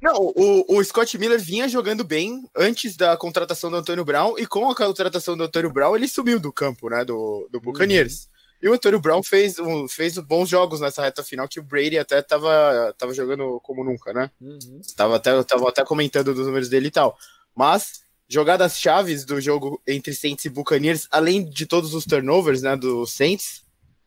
Não, o, o Scott Miller vinha jogando bem antes da contratação do Antônio Brown e com a contratação do Antônio Brown ele sumiu do campo, né, do, do Buccaneers. Uhum. E o Antônio Brown fez, um, fez bons jogos nessa reta final que o Brady até tava, tava jogando como nunca, né? Uhum. Tava, até, tava até comentando dos números dele e tal. Mas jogadas chaves do jogo entre Saints e Buccaneers, além de todos os turnovers, né, do Saints,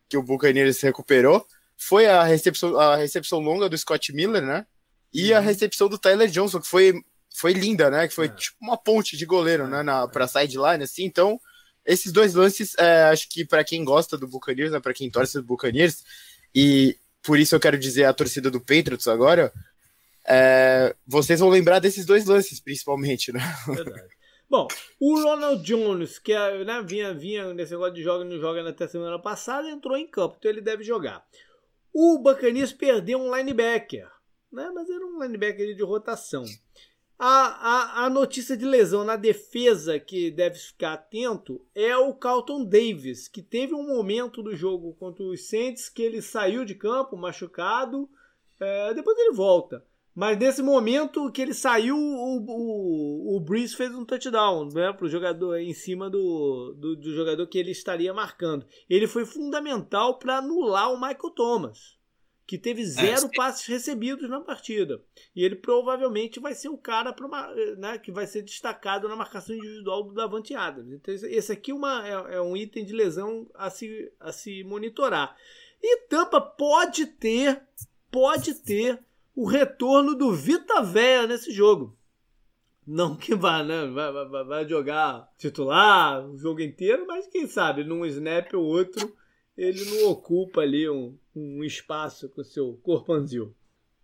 que o Buccaneers recuperou, foi a recepção, a recepção longa do Scott Miller, né? E a uhum. recepção do Tyler Johnson, que foi, foi linda, né? Que foi é. tipo uma ponte de goleiro, né? Na, pra sideline, assim. Então, esses dois lances, é, acho que para quem gosta do Buccaneers, né? Para quem torce do Buccaneers, e por isso eu quero dizer a torcida do Patriots agora, é, vocês vão lembrar desses dois lances, principalmente, né? Verdade. Bom, o Ronald Jones, que né, vinha, vinha nesse negócio de joga e não joga até semana passada, entrou em campo, então ele deve jogar. O Bacanias perdeu um linebacker, né, mas era um linebacker de rotação. A, a, a notícia de lesão na defesa que deve ficar atento é o Carlton Davis, que teve um momento do jogo contra os Saints que ele saiu de campo machucado, é, depois ele volta. Mas nesse momento que ele saiu, o, o, o Breeze fez um touchdown né, para o jogador em cima do, do, do, jogador que ele estaria marcando. Ele foi fundamental para anular o Michael Thomas, que teve é, zero passes recebidos na partida. E ele provavelmente vai ser o cara pra, né, que vai ser destacado na marcação individual do Davante Adams. Então, esse aqui é, uma, é, é um item de lesão a se, a se monitorar. E Tampa pode ter, pode ter o retorno do Vita Véia nesse jogo. Não que vá, né? Vai, vai, vai, jogar titular o jogo inteiro, mas quem sabe num snap ou outro ele não ocupa ali um, um espaço com seu corpanzil.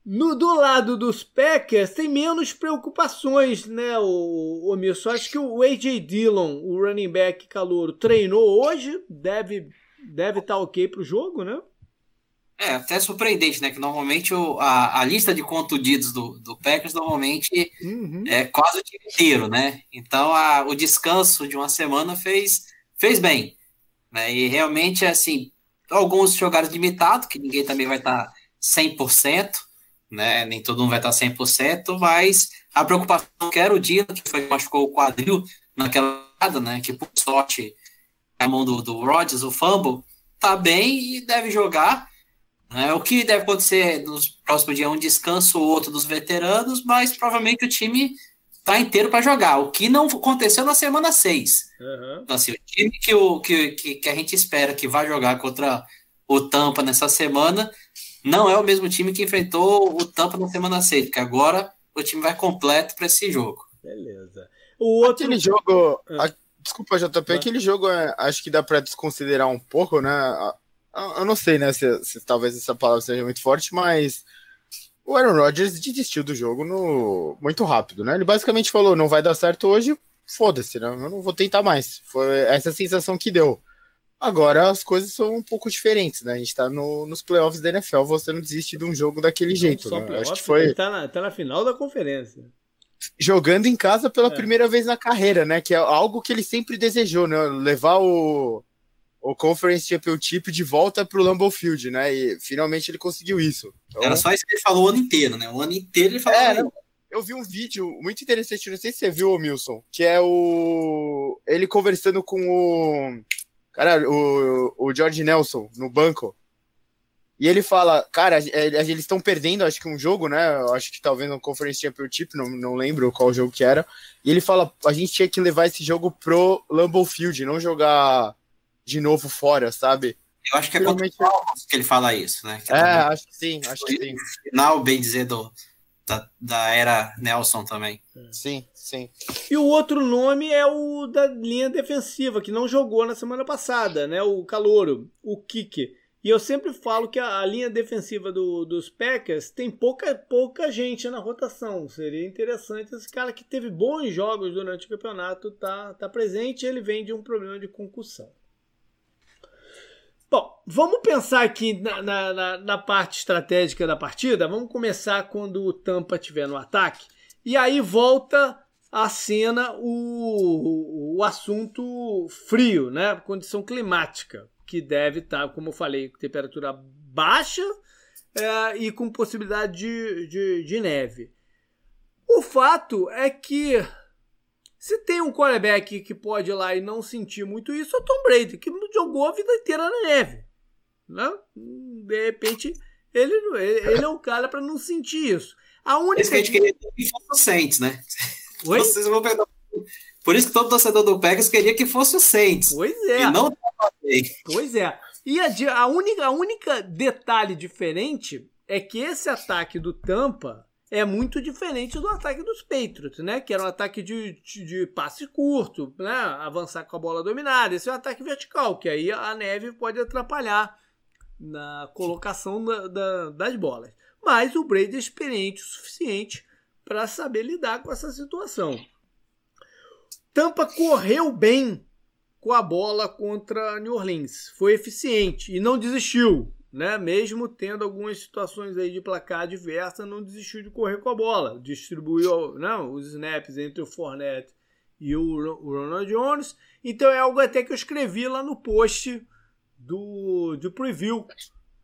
No, do lado dos Packers tem menos preocupações, né, o, o Milson? Acho que o A.J. Dillon, o running back calouro, treinou hoje, deve deve estar tá ok para o jogo, né? É, até surpreendente, né? Que normalmente o, a, a lista de contundidos do, do Packers normalmente uhum. é quase o time inteiro, né? Então a, o descanso de uma semana fez, fez bem. Né? E realmente, assim, alguns jogaram limitado, que ninguém também vai estar tá 100%, né? Nem todo mundo vai estar tá 100%, mas a preocupação que era o dia que foi machucou o quadril naquela né? Que por sorte a mão do, do Rodgers, o fumble, tá bem e deve jogar. É, o que deve acontecer nos próximos dias é um descanso ou outro dos veteranos, mas provavelmente o time está inteiro para jogar, o que não aconteceu na semana 6. Uhum. Então, assim, o time que, o, que, que, que, a gente espera que vai jogar contra o Tampa nessa semana não é o mesmo time que enfrentou o Tampa na semana 6, porque agora o time vai completo para esse jogo. Beleza. O outro aquele jogo. Ah. A, desculpa, JP, ah. aquele jogo é, acho que dá para desconsiderar um pouco, né? Eu não sei, né, se, se, talvez essa palavra seja muito forte, mas o Aaron Rodgers desistiu do jogo no, muito rápido, né? Ele basicamente falou: não vai dar certo hoje, foda-se, né? Eu não vou tentar mais. Foi essa sensação que deu. Agora as coisas são um pouco diferentes, né? A gente tá no, nos playoffs da NFL, você não desiste de um jogo daquele não jeito. Né? Acho que foi. Tá na, tá na final da conferência. Jogando em casa pela é. primeira vez na carreira, né? Que é algo que ele sempre desejou, né? Levar o, o Conference Championship de volta para o Lambeau Field, né? E finalmente ele conseguiu isso. Então... Era só isso que ele falou o ano inteiro, né? O ano inteiro ele falou. É, eu vi um vídeo muito interessante, não sei se você viu, Wilson, que é o ele conversando com o cara, o, o George Nelson no banco. E ele fala, cara, eles estão perdendo, acho que um jogo, né? Acho que talvez no Conference Championship, não, não lembro qual jogo que era. E ele fala, a gente tinha que levar esse jogo pro Lambeau Field, não jogar de novo fora, sabe? Eu acho que é Realmente... contra o que ele fala isso, né? Que é, é acho que sim, acho que sim. Final, bem dizer, do, da, da era Nelson também. Sim, sim. E o outro nome é o da linha defensiva, que não jogou na semana passada, né? O Calouro, o Kike. E eu sempre falo que a, a linha defensiva do, dos Packers tem pouca, pouca gente na rotação. Seria interessante esse cara que teve bons jogos durante o campeonato tá, tá presente. Ele vem de um problema de concussão. Bom, vamos pensar aqui na, na, na, parte estratégica da partida. Vamos começar quando o Tampa estiver no ataque. E aí volta a cena o, o assunto frio, né? Condição climática que deve estar, tá, como eu falei, temperatura baixa é, e com possibilidade de, de, de, neve. O fato é que se tem um quarterback que pode ir lá e não sentir muito isso, é o Tom Brady, que jogou a vida inteira na neve. Né? De repente, ele, ele é o cara para não sentir isso. A única... Esse que a gente queria que fosse o Saints, né? Oi? Vocês vão Por isso que todo torcedor do Packers queria que fosse o Saints. Pois é. E não Pois é. E a, a, única, a única detalhe diferente é que esse ataque do Tampa é muito diferente do ataque dos Patriots, né? Que era um ataque de, de, passe curto, né? Avançar com a bola dominada. Esse é um ataque vertical, que aí a neve pode atrapalhar na colocação da, da, das bolas. Mas o Brady é experiente o suficiente para saber lidar com essa situação. Tampa correu bem com a bola contra New Orleans. Foi eficiente e não desistiu, né? Mesmo tendo algumas situações aí de placar adversa, não desistiu de correr com a bola. Distribuiu não, os snaps entre o Fournette e o Ronald Jones. Então é algo até que eu escrevi lá no post do, do preview,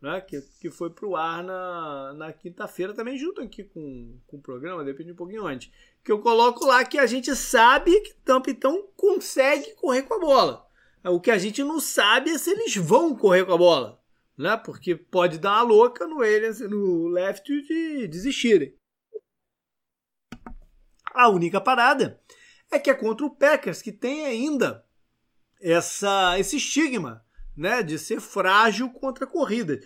né? que, que foi para o ar na, na quinta-feira, também junto aqui com, com o programa, depende um pouquinho antes que eu coloco lá que a gente sabe que Tampa então consegue correr com a bola. O que a gente não sabe é se eles vão correr com a bola, né? Porque pode dar uma louca no eles no left de desistirem. A única parada é que é contra o Packers que tem ainda essa esse estigma, né, de ser frágil contra a corrida.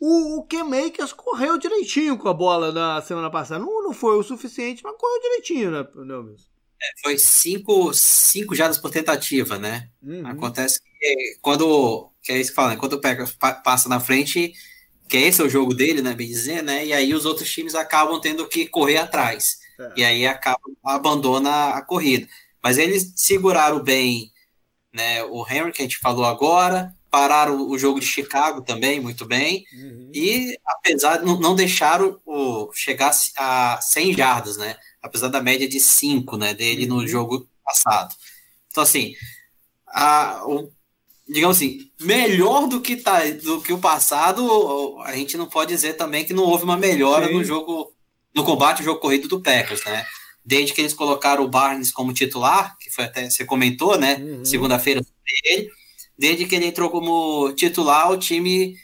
O, o Ken Makers correu direitinho com a bola na semana passada. Não, não foi o suficiente, mas correu direitinho, né, meu mesmo? É, foi cinco, cinco jardas por tentativa, né? Uhum. Acontece que quando. Que é isso que fala, né? Quando o Packers passa na frente, que esse é o jogo dele, né? Bem dizer, né? E aí os outros times acabam tendo que correr atrás. É. E aí acaba, abandona a corrida. Mas eles seguraram bem né, o Henry, que a gente falou agora, pararam o jogo de Chicago também muito bem uhum. e apesar de não deixaram o chegar a 100 jardas, né? Apesar da média de 5, né, dele uhum. no jogo passado. Então assim, a, o, digamos assim, melhor do que tá do que o passado, a gente não pode dizer também que não houve uma melhora Sim. no jogo no combate ao jogo corrido do Packers, né? Desde que eles colocaram o Barnes como titular, que foi até você comentou, né? Uhum. Segunda-feira ele desde que ele entrou como titular, o time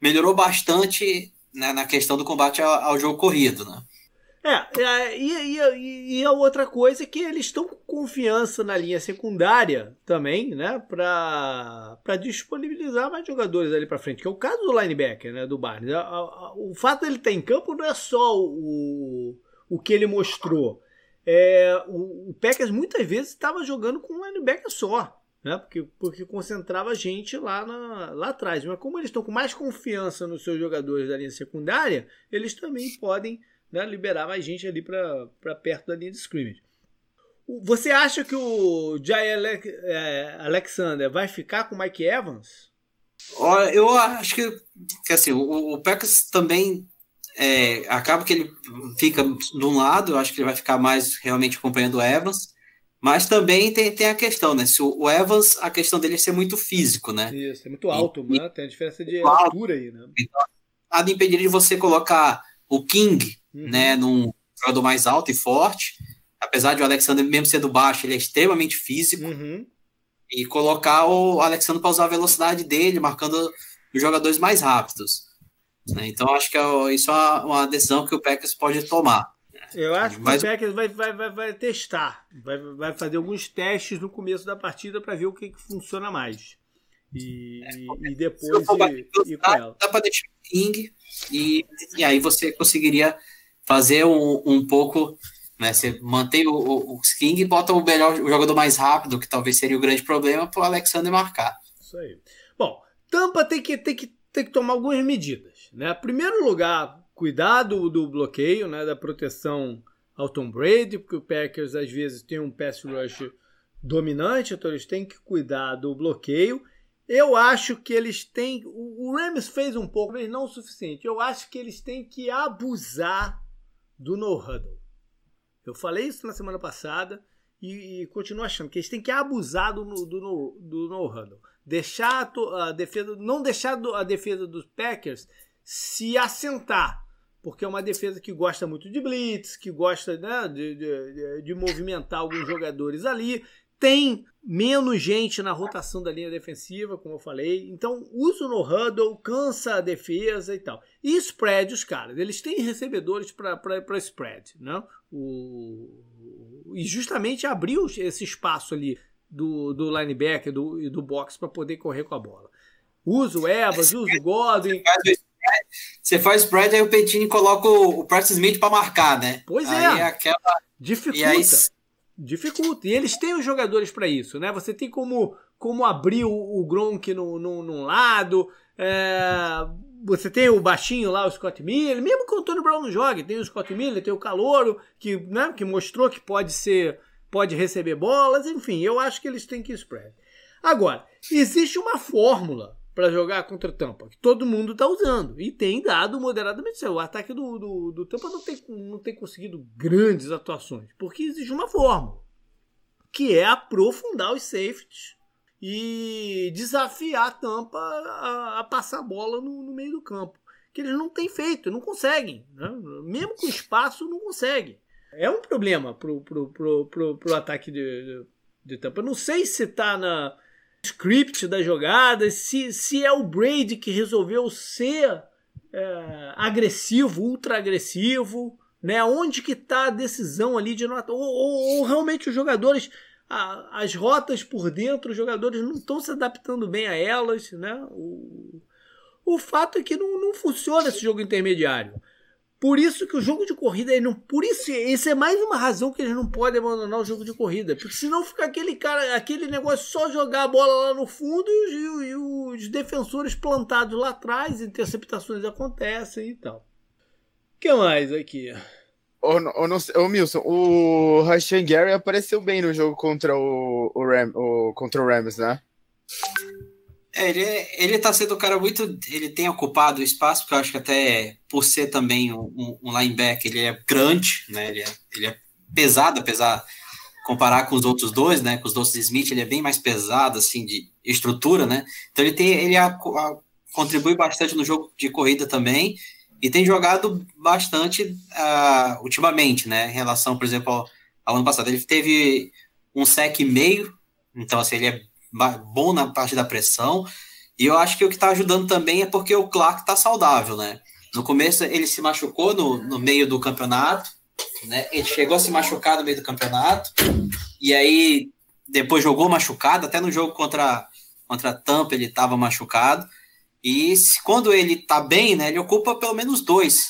melhorou bastante né, na questão do combate ao, ao jogo corrido, né? É, é e, e, e, a outra coisa é que eles estão com confiança na linha secundária também, né? Para disponibilizar mais jogadores ali para frente, que é o caso do linebacker, né? Do Barnes. O fato dele estar em campo não é só o, o que ele mostrou. É, o, o Packers muitas vezes estava jogando com um linebacker só né? Porque, porque concentrava gente lá, na, lá atrás. Mas como eles estão com mais confiança nos seus jogadores da linha secundária, eles também podem né, liberar mais gente ali para perto da linha de scrimmage. Você acha que o Jay é, Alexander vai ficar com o Mike Evans? Eu acho que, que assim, o, o Packers também é, acaba que ele fica de um lado, eu acho que ele vai ficar mais realmente acompanhando o Evans. Mas também tem, tem a questão, né? Se o Evans, a questão dele é ser muito físico, né? Isso, é muito alto, e, né? Tem a diferença de altura aí, né? Então, nada impediria de você colocar o King, uhum. né, num jogador mais alto e forte. Apesar de o Alexander, mesmo sendo baixo, ele é extremamente físico. Uhum. E colocar o Alexander para usar a velocidade dele, marcando os jogadores mais rápidos. Né? Então, acho que é, isso é uma, decisão que o Packers pode tomar. Eu acho Mas... que o Packers vai, vai, vai, vai testar, vai, vai fazer alguns testes no começo da partida para ver o que, que funciona mais. E, é, e depois ir, ir com ela. Dá para deixar o King e, e aí você conseguiria fazer um, um pouco né? Você mantém o, o, o King e bota o melhor o jogador mais rápido, que talvez seria o grande problema, para o Alexander marcar. Isso aí. Bom, Tampa tem que, tem que, tem que tomar algumas medidas. Né? Primeiro lugar, cuidado do bloqueio, né? da proteção ao Tom Brady, porque o Packers às vezes tem um pass rush dominante, então eles têm que cuidar do bloqueio. Eu acho que eles têm. O Rams fez um pouco, mas não o suficiente. Eu acho que eles têm que abusar do no-huddle. Eu falei isso na semana passada e, e continuo achando que eles têm que abusar do, do, no, do no-huddle. Deixar a, a, defesa, não deixar a defesa dos Packers se assentar, porque é uma defesa que gosta muito de blitz, que gosta né, de, de, de movimentar alguns jogadores ali tem menos gente na rotação da linha defensiva, como eu falei. Então, uso no huddle, cansa a defesa e tal. E spread, os caras, eles têm recebedores para spread, né? O, e justamente abriu esse espaço ali do, do linebacker do, e do box para poder correr com a bola. Usa o Evans, usa o Godwin. Você faz spread, aí o Petini coloca o, o Preston Smith para marcar, né? Pois é. Aí é aquela... Dificulta. Aí dificulta. E eles têm os jogadores para isso, né? Você tem como, como abrir o, o Gronk no, no, num lado, é, você tem o baixinho lá, o Scott Miller, mesmo que o Antônio Brown não jogue, tem o Scott Miller, tem o Calouro, que, né, que mostrou que pode ser, pode receber bolas, enfim, eu acho que eles têm que spread. Agora, existe uma fórmula para jogar contra Tampa, que todo mundo está usando. E tem dado moderadamente certo. O ataque do, do, do, Tampa não tem, não tem conseguido grandes atuações, porque existe uma fórmula, que é aprofundar os safeties e desafiar a Tampa a, a passar a bola no, no, meio do campo. Que eles não têm feito, não conseguem. Né? Mesmo com espaço, não conseguem. É um problema pro, pro, pro, pro, pro ataque de, de, de Tampa. Não sei se está na script das jogadas, se, se é o Brady que resolveu ser é, agressivo, ultra agressivo, né? Onde que está a decisão ali de nota? Ou, ou, ou realmente os jogadores, a, as rotas por dentro, os jogadores não estão se adaptando bem a elas, né? O, o fato é que não, não funciona esse jogo intermediário. Por isso que o jogo de corrida, ele não, por isso, isso é mais uma razão que eles não podem abandonar o jogo de corrida. Porque senão fica aquele cara, aquele negócio só jogar a bola lá no fundo e, e, e os defensores plantados lá atrás, interceptações acontecem e tal. O que mais aqui? Ô, ô, ô Milson, o Rashan Gary apareceu bem no jogo contra o, o, Ram, o, contra o Rams, né? É, ele, ele tá sendo um cara muito. Ele tem ocupado o espaço, porque eu acho que até por ser também um, um linebacker, ele é grande, né? Ele é, ele é pesado, apesar comparar com os outros dois, né? Com os dois Smith, ele é bem mais pesado, assim, de estrutura, né? Então ele tem. Ele a, a, contribui bastante no jogo de corrida também. E tem jogado bastante uh, ultimamente, né? Em relação, por exemplo, ao, ao ano passado. Ele teve um sec e meio, então assim, ele é bom na parte da pressão. E eu acho que o que está ajudando também é porque o Clark está saudável, né? No começo ele se machucou no, no meio do campeonato, né? Ele chegou a se machucar no meio do campeonato, e aí depois jogou machucado, até no jogo contra, contra a Tampa ele estava machucado. E se, quando ele tá bem, né, ele ocupa pelo menos dois,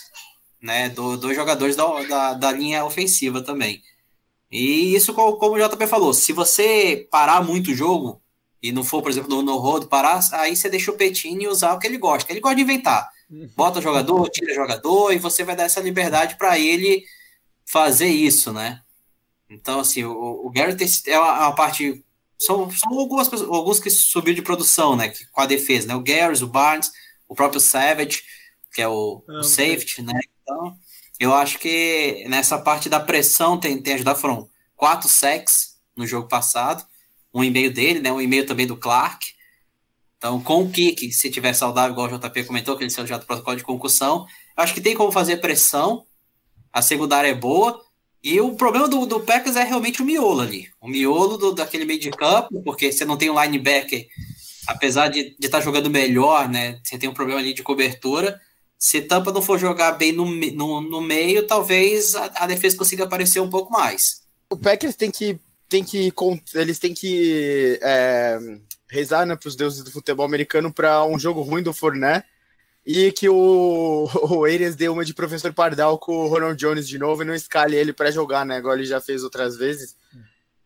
né? Do, dois jogadores da, da, da linha ofensiva também. E isso, como o JP falou, se você parar muito o jogo, e não for, por exemplo, no, no road parar, aí você deixa o Petini usar o que ele gosta. Ele gosta de inventar. Uhum. Bota o jogador, tira o jogador, e você vai dar essa liberdade para ele fazer isso, né? Então, assim, o, o Garrett é uma, uma parte. São, são algumas, alguns que subiram de produção, né? Com a defesa, né? O Garrett, o Barnes, o próprio Savage, que é o, o ah, safety, né? Então, eu acho que nessa parte da pressão tem, tem ajudado. Foram quatro sacks no jogo passado um e-mail dele, né? Um e-mail também do Clark. Então, com o Kik, se tiver saudável, igual o JP comentou, que ele saiu já do protocolo de concussão, acho que tem como fazer pressão. A secundária é boa. E o problema do, do Packers é realmente o miolo ali. O miolo do, daquele meio de campo, porque você não tem um linebacker, apesar de estar tá jogando melhor, né? Você tem um problema ali de cobertura. se Tampa não for jogar bem no, no, no meio, talvez a, a, defesa consiga aparecer um pouco mais. O Packers tem que, tem que eles têm que é, rezar né, para os deuses do futebol americano para um jogo ruim do Fournette e que o, [laughs] o Arias uma de professor Pardal com o Ronald Jones de novo e não escale ele para jogar, né? Igual ele já fez outras vezes.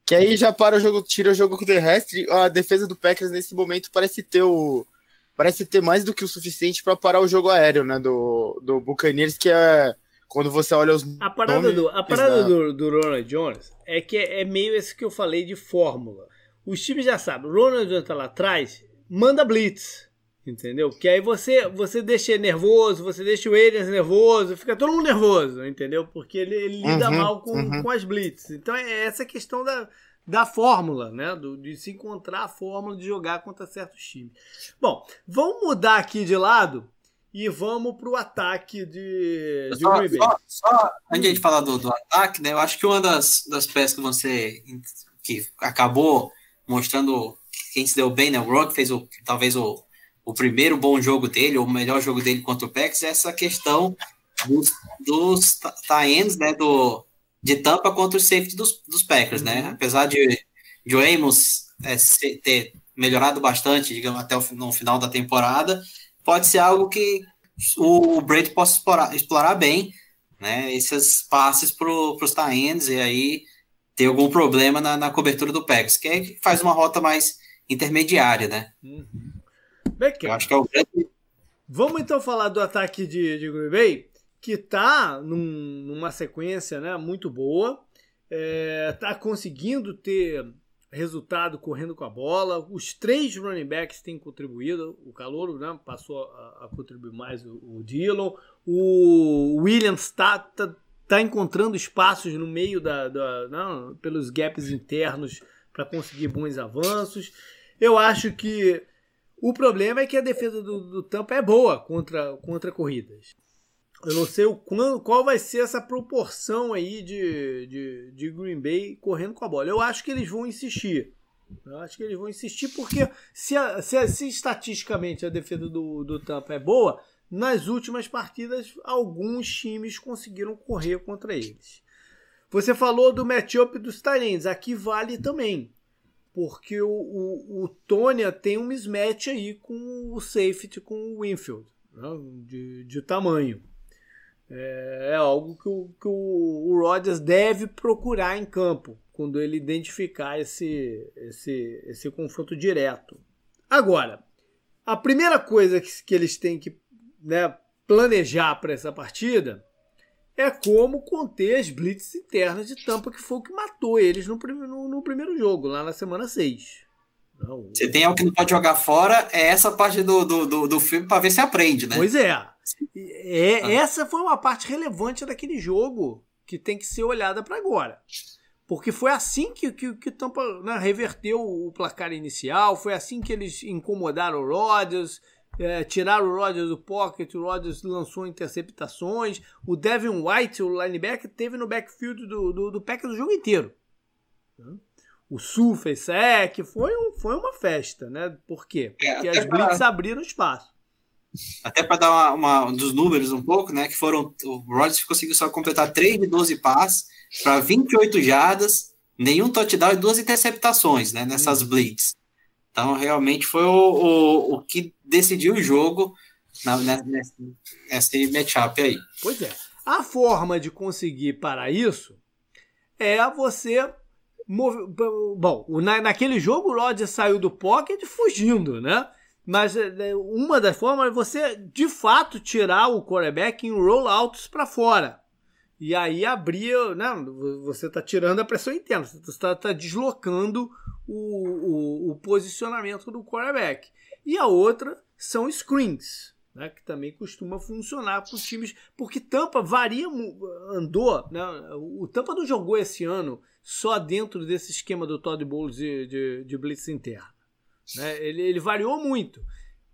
Que aí já para o jogo, tira o jogo terrestre. A defesa do Packers nesse momento parece ter o parece ter mais do que o suficiente para parar o jogo aéreo, né, do, do Buccaneers, que é quando você olha os A parada, nomes, do, a parada do, do Ronald Jones é que é, é, meio esse que eu falei de fórmula. Os times já sabem, o Ronald Jones tá lá atrás, manda blitz, entendeu? Que aí você você deixa ele nervoso, você deixa o Arians nervoso, fica todo mundo nervoso, entendeu? Porque ele, ele lida uhum, mal com, uhum. com as blitz. Então é essa questão da da fórmula, né? Do, de se encontrar a fórmula de jogar contra certos times. Bom, vamos mudar aqui de lado e vamos para o ataque de, de só, Green Bay. Só, só antes de falar do, do, ataque, né? Eu acho que uma das, das peças que você que acabou mostrando quem se deu bem, né? O Rock fez o, talvez o, o primeiro bom jogo dele, ou o melhor jogo dele contra o Pex, é essa questão dos, dos tie-ends, né? Do, de tampa contra o safety dos, dos Packers, né? uhum. né? Apesar de, de o Amos é, ter melhorado bastante, digamos, até o no final da temporada, pode ser algo que o Brady possa explorar, explorar bem, né? Esses passes para os ends e aí ter algum problema na, na cobertura do Packers, que é que faz uma rota mais intermediária, né? Uhum. Eu acho que é o grande... Vamos então falar do ataque de, de Green Bay que está num, numa sequência né, muito boa, está é, conseguindo ter resultado correndo com a bola. Os três running backs têm contribuído. O Calouro né, passou a, a, contribuir mais o, o Dillon. O Williams está tá, tá encontrando espaços no meio da, da não, pelos gaps internos para conseguir bons avanços. Eu acho que o problema é que a defesa do, do Tampa é boa contra, contra corridas. Eu não sei o qual, vai ser essa proporção aí de, de, de Green Bay correndo com a bola. Eu acho que eles vão insistir. Eu acho que eles vão insistir porque se, a, se, a, se estatisticamente a defesa do, do Tampa é boa, nas últimas partidas alguns times conseguiram correr contra eles. Você falou do matchup dos Tyrants, aqui vale também. Porque o, o, o Tônia tem um mismatch aí com o safety, com o Winfield, né, de, de tamanho. É, é algo que o, que o Rodgers deve procurar em campo quando ele identificar esse, esse, esse confronto direto. Agora, a primeira coisa que, que eles têm que né, planejar para essa partida é como conter as blitz internas de Tampa, que foi o que matou eles no, no, no primeiro jogo, lá na semana 6. Não, Você tem algo que não pode jogar fora, é essa parte do, do, do, do filme para ver se aprende, né? Pois é. É, ah. Essa foi uma parte relevante daquele jogo que tem que ser olhada para agora. Porque foi assim que, que, que o Tampa né, reverteu o placar inicial, foi assim que eles incomodaram o Rodgers, é, tiraram o Rodgers do pocket, o Rodgers lançou interceptações, o Devin White, o linebacker, teve no backfield do, do, do Packers o jogo inteiro. O Sul fez sec, foi, um, foi uma festa, né? Por quê? É, Porque as blitz abriram espaço. Até para dar uma, uma, dos números um pouco, né? Que foram. O Rodgers conseguiu só completar 3 de 12 passes para 28 jardas, nenhum touchdown e duas interceptações, né? Nessas uhum. blitz. Então, realmente foi o, o, o que decidiu o jogo na, nesse, nesse matchup aí. Pois é. A forma de conseguir parar isso é você. Bom, naquele jogo o Rodgers saiu do pocket fugindo, né? Mas é, é, uma das formas é você, de fato, tirar o quarterback em rollouts para fora. E aí abrir, né? Você está tirando a pressão interna, você está tá deslocando o, o, o, posicionamento do quarterback. E a outra são screens, né? Que também costuma funcionar para os times, porque Tampa varia, andou, né? O Tampa não jogou esse ano só dentro desse esquema do Todd Bowles de, de, de blitz interna. Né? Ele, ele variou muito.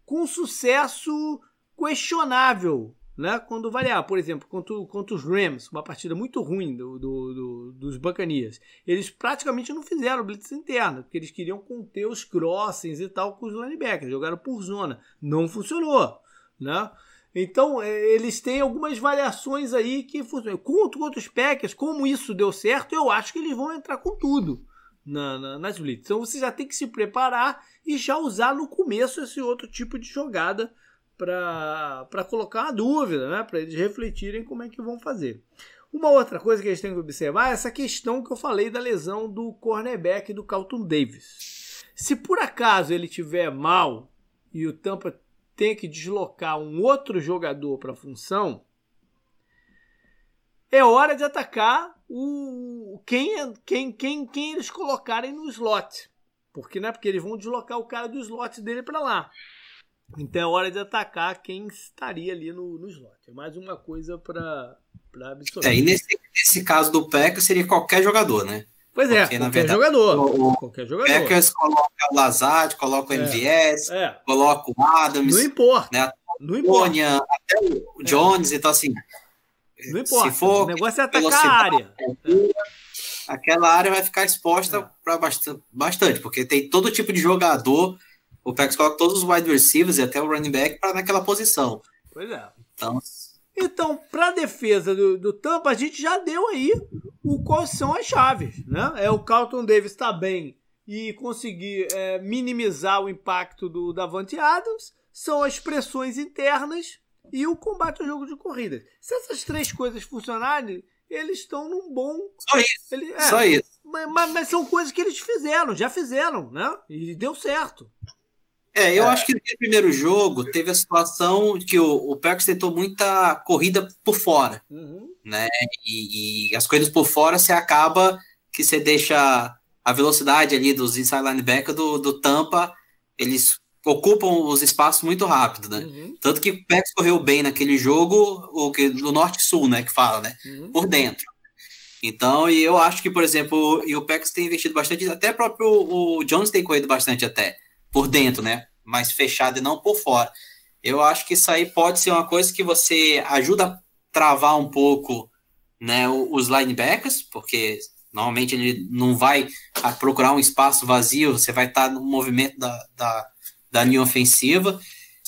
Com sucesso questionável né? Quando variar, por exemplo, contra, contra os Rams, uma partida muito ruim do, do, do, dos Bacanias, eles praticamente não fizeram blitz interna, porque eles queriam conter os crossings e tal com os linebackers, jogaram por zona, não funcionou, né? Então, é, eles têm algumas variações aí que funcionam. Com outros Packers, como isso deu certo, eu acho que eles vão entrar com tudo na, na, nas blitz. Então, você já tem que se preparar e já usar no começo esse outro tipo de jogada para colocar uma dúvida, né? para eles refletirem como é que vão fazer. Uma outra coisa que eles têm que observar é essa questão que eu falei da lesão do cornerback do Carlton Davis. Se por acaso ele tiver mal e o Tampa tem que deslocar um outro jogador para a função, é hora de atacar o quem, quem, quem, quem eles colocarem no slot. Porque, né, porque eles vão deslocar o cara do slot dele para lá. Então é hora de atacar quem estaria ali no, no slot. É mais uma coisa para absorver. É, e nesse, nesse caso do Packers seria qualquer jogador, né? Pois é, Porque, qualquer, verdade, jogador, o, qualquer jogador. Packers coloca o Lazard, coloca o MVS, é, é. coloca o Adams. Não importa. Né? Não importa. até o é. Jones, então assim. Não importa. Se for, o negócio é atacar a área. Aquela área vai ficar exposta é. para bastante, bastante, porque tem todo tipo de jogador o Packers coloca todos os wide receivers e até o running back para naquela posição. Pois é. Então, então para a defesa do, do Tampa, a gente já deu aí o quais são as chaves. Né? É o Carlton Davis estar tá bem e conseguir é, minimizar o impacto do Davante Adams, são as pressões internas e o combate ao jogo de corridas. Se essas três coisas funcionarem, eles estão num bom. Só isso. Ele, é, Só isso. Mas, mas, são coisas que eles fizeram, já fizeram, né? E deu certo. É, eu é. acho que no primeiro jogo teve a situação que o, o Packers tentou muita corrida por fora, uhum. né? E, e, as corridas por fora você acaba que você deixa a velocidade ali dos inside linebacker do, do Tampa, eles ocupam os espaços muito rápido, né? Uhum. Tanto que o Packers correu bem naquele jogo, o que no norte-sul, né, que fala, né? Uhum. Por dentro. Então, e eu acho que, por exemplo, e o Packers tem investido bastante, até próprio o Jones tem corrido bastante até por dentro, né? Mais fechado e não por fora. Eu acho que isso aí pode ser uma coisa que você ajuda a travar um pouco né, os linebackers, porque normalmente ele não vai procurar um espaço vazio, você vai estar no movimento da, da, da linha ofensiva.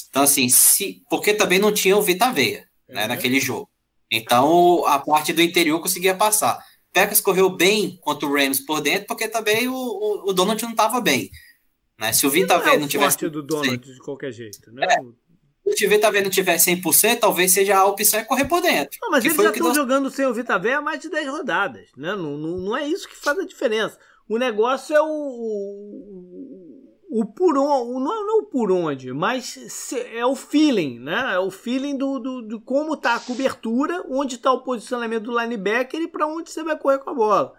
Então, assim, se, porque também não tinha o Vita Veia né, uhum. naquele jogo. Então, a parte do interior conseguia passar. Packers correu bem contra o Rams por dentro, porque também o, o, o Donald não estava bem. Né? Se o Vita V não, não tivesse. do Donald de qualquer jeito, né? É. Se o Vita V não tiver 100%, talvez seja a opção é correr por dentro. Não, mas eles já estão nós... jogando sem o Vita V há mais de 10 rodadas. Né? Não, não, não é isso que faz a diferença. O negócio é o, o, o por onde, não, é, não por onde, mas é o feeling, né? É o feeling do, do, como está a cobertura, onde está o posicionamento do linebacker e para onde você vai correr com a bola.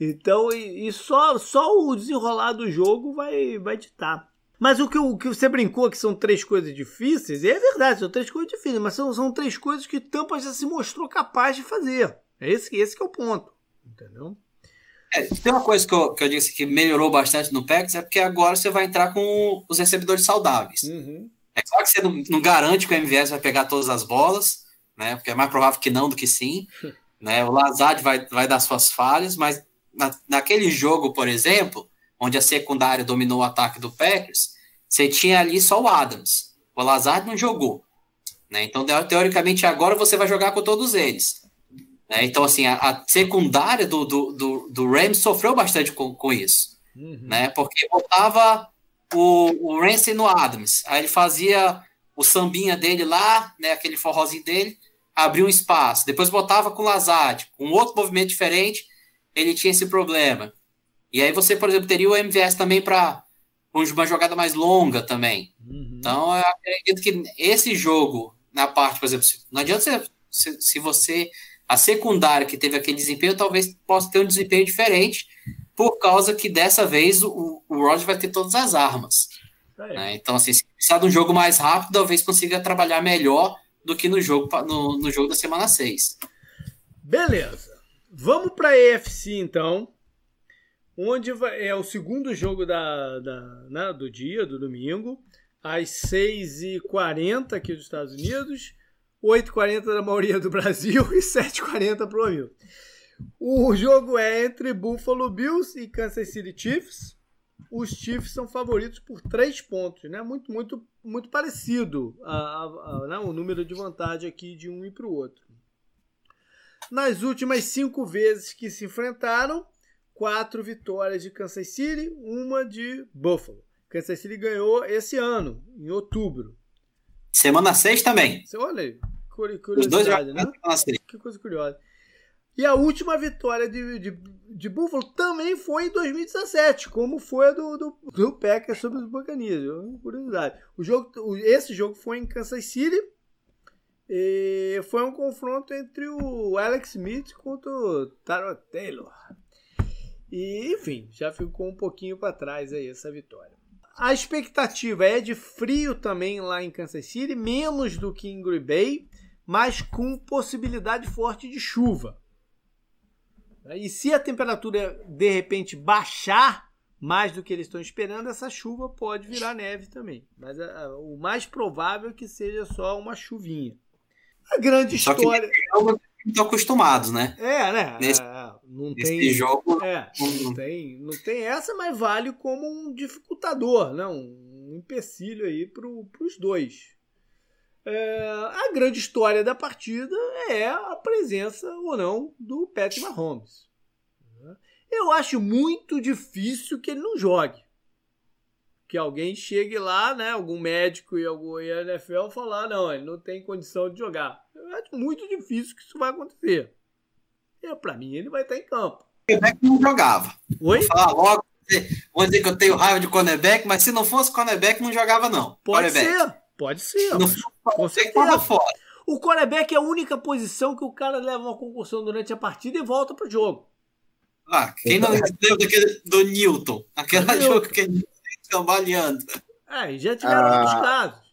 Então, e, e, só, só o desenrolar do jogo vai, vai ditar. Mas o que, o que você brincou que são três coisas difíceis, é verdade, são três coisas difíceis, mas são, são três coisas que Tampa já se mostrou capaz de fazer. É esse, esse que é o ponto. Entendeu? É, tem uma coisa que eu, que eu disse que melhorou bastante no PEX, é porque agora você vai entrar com os recebedores saudáveis. Uhum. É claro que você não, não, garante que o MVS vai pegar todas as bolas, né? Porque é mais provável que não do que sim. [laughs] né? O Lazard vai, vai dar suas falhas, mas na, naquele jogo, por exemplo, onde a secundária dominou o ataque do Packers, você tinha ali só o Adams. O Lazard não jogou. Né? Então, teoricamente, agora você vai jogar com todos eles. Né? Então, assim, a, a secundária do, do, do, do, Rams sofreu bastante com, com isso. Uhum. Né? Porque botava o, o Ramsey no Adams. Aí ele fazia o sambinha dele lá, né, aquele forrozinho dele, abria um espaço. Depois botava com o Lazard, com um outro movimento diferente ele tinha esse problema. E aí você, por exemplo, teria o MVS também para uma jogada mais longa também. Uhum. Então, eu acredito que esse jogo, na parte, por exemplo, não adianta você, se, se você. A secundária que teve aquele desempenho, talvez possa ter um desempenho diferente, por causa que dessa vez o, o Roger vai ter todas as armas. Né? Então, assim, se precisar de um jogo mais rápido, talvez consiga trabalhar melhor do que no jogo, no, no jogo da semana 6. Beleza. Vamos para a EFC então, onde é o segundo jogo da, da né, do dia, do domingo, às 6h40 aqui dos Estados Unidos, 8h40 da maioria do Brasil [laughs] e 7h40 para o Hamilton. O jogo é entre Buffalo Bills e Kansas City Chiefs. Os Chiefs são favoritos por 3 pontos, né? Muito, muito, muito parecido a, a, a, né, o número de vantagem aqui de um e para o outro. Nas últimas cinco vezes que se enfrentaram, quatro vitórias de Kansas City, uma de Buffalo. Kansas City ganhou esse ano, em outubro. Semana 6 também. Olha aí, curiosidade, né? Que coisa curiosa. E a última vitória de, de, de, Buffalo também foi em 2017, como foi a do, do, do Packers sobre os Buccaneers. Curiosidade. O jogo, esse jogo foi em Kansas City. E foi um confronto entre o Alex Smith contra o Taro Taylor. E, enfim, já ficou um pouquinho para trás aí essa vitória. A expectativa é de frio também lá em Kansas City, menos do que em Green Bay, mas com possibilidade forte de chuva. E se a temperatura de repente baixar mais do que eles estão esperando, essa chuva pode virar neve também. Mas a, a, o mais provável é que seja só uma chuvinha. A grande só história. Que estão acostumados, né? É, né? Nesse, é, não nesse tem, jogo. É, não, tem, não tem essa, mas vale como um dificultador, né? um empecilho aí para os dois. É, a grande história da partida é a presença ou não do Patrick Mahomes. Eu acho muito difícil que ele não jogue. Que alguém chegue lá, né, algum médico e algum NFL falar, não, ele não tem condição de jogar. Eu acho muito difícil que isso vai acontecer. E para mim ele vai estar em campo. O cornerback não jogava. Oi? Vou falar logo, vou dizer que eu tenho raiva de cornerback, mas se não fosse cornerback não jogava não. Pode ser. Pode ser. Não, com certeza. Fora. O quarterback é a única posição que o cara leva uma concussão durante a partida e volta pro jogo. Ah, quem não lembra daquele, do Newton? Aquela Newton. jogo que ele cambaleando. É, e já tiveram ah, outros casos.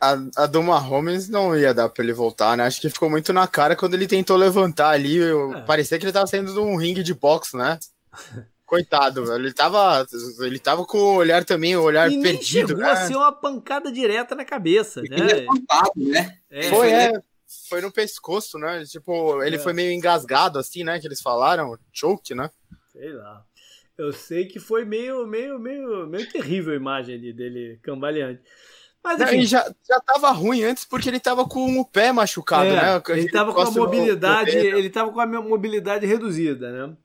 A, a do Mahomes não ia dar pra ele voltar, né? Acho que ficou muito na cara quando ele tentou levantar ali. Eu, é. Parecia que ele tava saindo de um ringue de boxe, né? [laughs] Coitado, ele tava, ele tava com o olhar também, o olhar e perdido. Chegou né? a ser uma pancada direta na cabeça, né? Levantado, né? É, foi, é, foi no pescoço, né? Tipo, ele é. foi meio engasgado, assim, né? Que eles falaram, choke, né? Sei lá. Eu sei que foi meio, meio, meio, meio terrível a imagem ali dele cambaleante. Mas enfim. já, já tava ruim antes porque ele tava com o pé machucado, é, né? Ele tava com a mobilidade, ele tava com a mobilidade reduzida, né?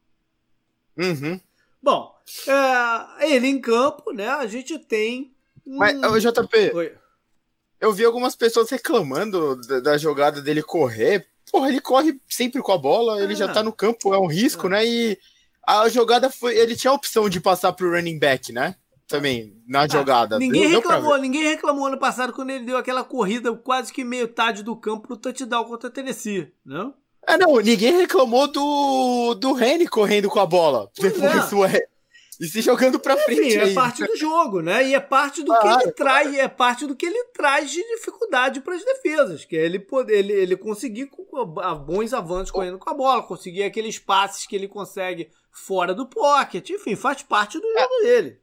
Uhum. Bom, é, ele em campo, né? A gente tem. Um... Mas, JP, Oi. eu vi algumas pessoas reclamando da, da, jogada dele correr. Porra, ele corre sempre com a bola, ele já ah. tá no campo, é um risco, ah. né? E a jogada foi. Ele tinha a opção de passar pro running back, né? Também, na ah, jogada. Ninguém deu, reclamou, deu ninguém reclamou ano passado quando ele deu aquela corrida quase que meio tarde do campo pro touchdown contra a Tennessee, não? É, não, ninguém reclamou do, do Rene correndo com a bola. Depois, é. E se jogando pra frente. É parte do jogo, né? E é parte do ah, que ele traz, é parte do que ele traz de dificuldade para as defesas, que é ele poder, ele, ele conseguir bons avanços correndo com a bola, conseguir aqueles passes que ele consegue fora do pocket, enfim, faz parte do jogo é. dele.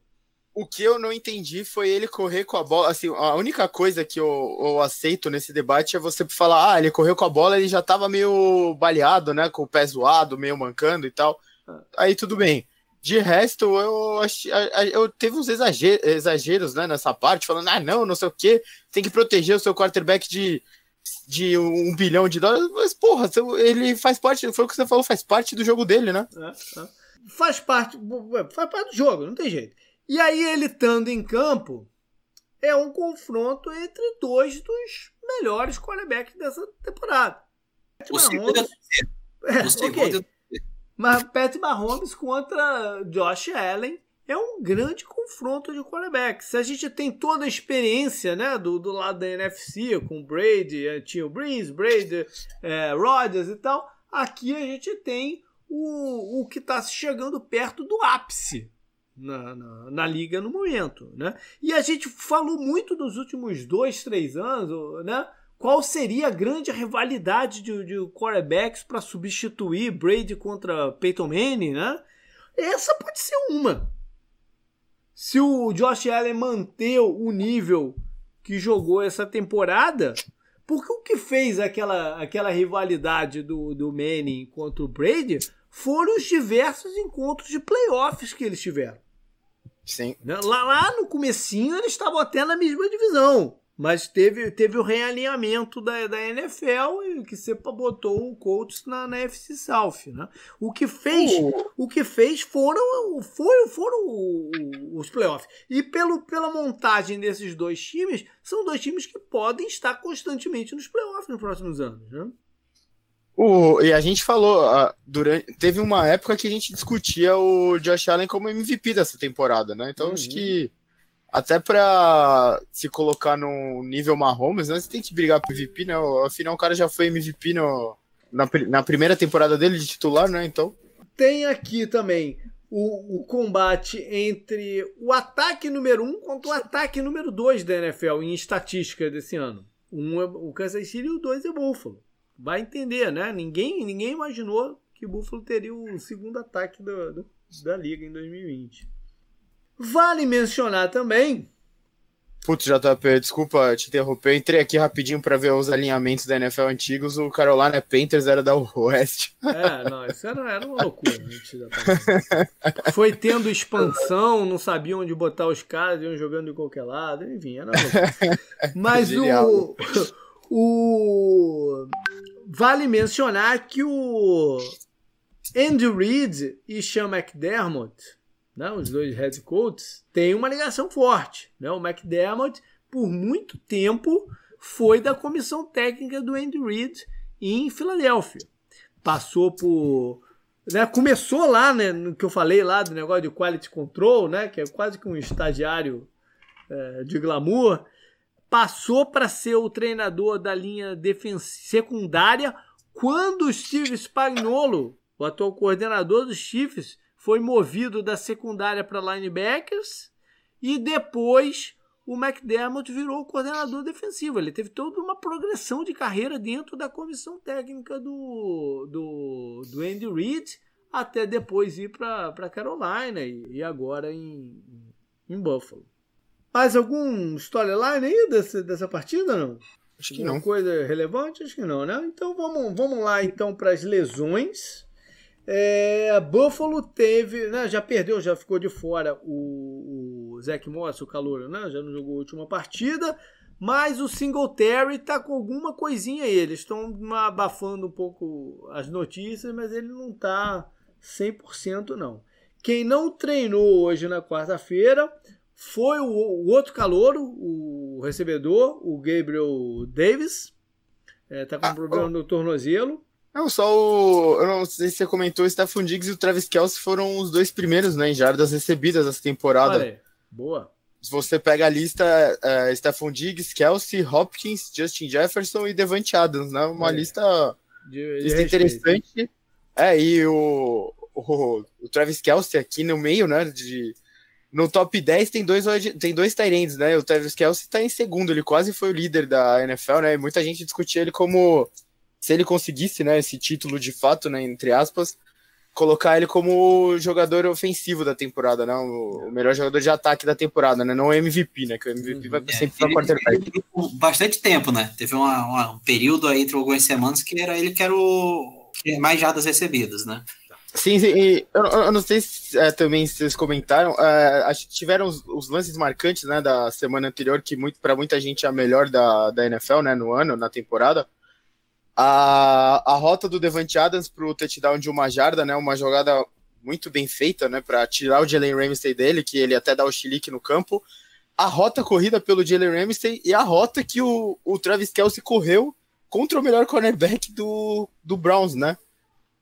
O que eu não entendi foi ele correr com a bola. Assim, a única coisa que eu, eu, aceito nesse debate é você falar, ah, ele correu com a bola, ele já tava meio baleado, né? Com o pé zoado, meio mancando e tal. Ah. Aí tudo bem. De resto, eu achei, eu teve uns exageros, exageros né, nessa parte, falando, ah, não, não sei o que, tem que proteger o seu quarterback de, de um bilhão de dólares. Mas, porra, ele faz parte, foi o que você falou, faz parte do jogo dele, né? É, é. Faz parte, faz parte do jogo, não tem jeito. E aí ele estando em campo, é um confronto entre dois dos melhores quarterbacks dessa temporada. O segundo é, o segundo okay. Mas Pat Mahomes contra Josh Allen é um grande confronto de quarterback. Se a gente tem toda a experiência né, do, do lado da NFC, com Brady, eh, tinha o Breeze, Brady, é, Rodgers e tal, aqui a gente tem o, o que está chegando perto do ápice na, na, na, liga no momento, né? E a gente falou muito nos últimos dois, três anos, né? Qual seria a grande rivalidade de, de quarterbacks para substituir Brady contra Peyton Manning, né? Essa pode ser uma. Se o Josh Allen manter o nível que jogou essa temporada, porque o que fez aquela, aquela rivalidade do, do Manning contra o Brady foram os diversos encontros de playoffs que eles tiveram. Sim. Lá, lá no comecinho eles estavam até na mesma divisão. Mas teve, teve o realinhamento da, da NFL e que você botou o Colts na, na FC South, né? O que fez, uh. o que fez foram, foram, foram os playoffs. E pelo, pela montagem desses dois times, são dois times que podem estar constantemente nos playoffs nos próximos anos, né? O, e a gente falou, durante, teve uma época que a gente discutia o Josh Allen como MVP dessa temporada, né? Então uhum. acho que até para se colocar no nível Mahomes, né, você tem que brigar pro MVP, né? Afinal, o cara já foi MVP no, na, na primeira temporada dele de titular, né? Então. Tem aqui também o, o, combate entre o ataque número 1 um contra o ataque número 2 da NFL em estatística desse ano. Um é o Kansas City e o dois é Buffalo. Vai entender, né? Ninguém, ninguém imaginou que o Buffalo teria o segundo ataque do, do, da liga em 2020. Vale mencionar também. Putz, JP, desculpa te interromper. entrei aqui rapidinho para ver os alinhamentos da NFL antigos. O Carolina Panthers era da West. É, não, isso era, era uma loucura. [laughs] Foi tendo expansão, não sabia onde botar os caras, iam jogando de qualquer lado, enfim, era loucura. [laughs] Mas o, o. Vale mencionar que o Andy Reid e Sean McDermott né, os dois head coaches, têm uma ligação forte. Né? O McDermott, por muito tempo, foi da comissão técnica do Andy Reid em Filadélfia. Passou por. Né, começou lá, né, no que eu falei lá do negócio de quality control, né, que é quase que um estagiário é, de glamour. Passou para ser o treinador da linha secundária quando o Steve Spagnuolo, o atual coordenador dos Chiefs, foi movido da secundária para linebackers e depois o McDermott virou o coordenador defensivo. Ele teve toda uma progressão de carreira dentro da comissão técnica do, do, do Andy Reid até depois ir para Carolina e, e, agora em, em Buffalo. Mais algum storyline aí dessa, dessa partida, não? Acho que não. coisa relevante? Acho que não, né? Então vamos, vamos lá então para as lesões. É, Buffalo teve, né, já perdeu, já ficou de fora o, o Zach Moss, o calor, né, já não jogou a última partida, mas o Singletary tá com alguma coisinha aí, eles estão abafando um pouco as notícias, mas ele não tá 100% não. Quem não treinou hoje na quarta-feira foi o, o, outro calouro, o recebedor, o Gabriel Davis, é, tá com um ah, problema oh. no tornozelo, não, só o. Eu não sei se você comentou, o Stephon Diggs e o Travis Kelsey foram os dois primeiros, né, em jardas recebidas essa temporada. Boa. Se você pega a lista, é, Stephon Diggs, Kelsey, Hopkins, Justin Jefferson e Devante Adams, né? Uma lista, de, de lista interessante. É, e o, o, o, Travis Kelsey aqui no meio, né? De, no top 10 tem dois, tem dois Tyrands, né? O Travis Kelsey tá em segundo, ele quase foi o líder da NFL, né? Muita gente discutia ele como se ele conseguisse, né, esse título de fato, né, entre aspas, colocar ele como jogador ofensivo da temporada, né, o, melhor jogador de ataque da temporada, né, não o MVP, né, que o MVP vai é, sempre para quarterback. Bastante tempo, né, teve uma, uma, um período aí entre algumas semanas que era ele que era o que mais jadas recebidas, né. Sim, sim e eu, eu, não sei se é, também se vocês comentaram, é, acho que tiveram os, os, lances marcantes, né, da semana anterior, que para muita gente é a melhor da, da NFL, né, no ano, na temporada, a, a rota do Devante Adams para o touchdown de uma jarda, né? Uma jogada muito bem feita, né? Para tirar o Jalen Ramsey dele, que ele até dá o chilique no campo. A rota corrida pelo Jalen Ramsey e a rota que o, o Travis Kelsey correu contra o melhor cornerback do, do Browns, né?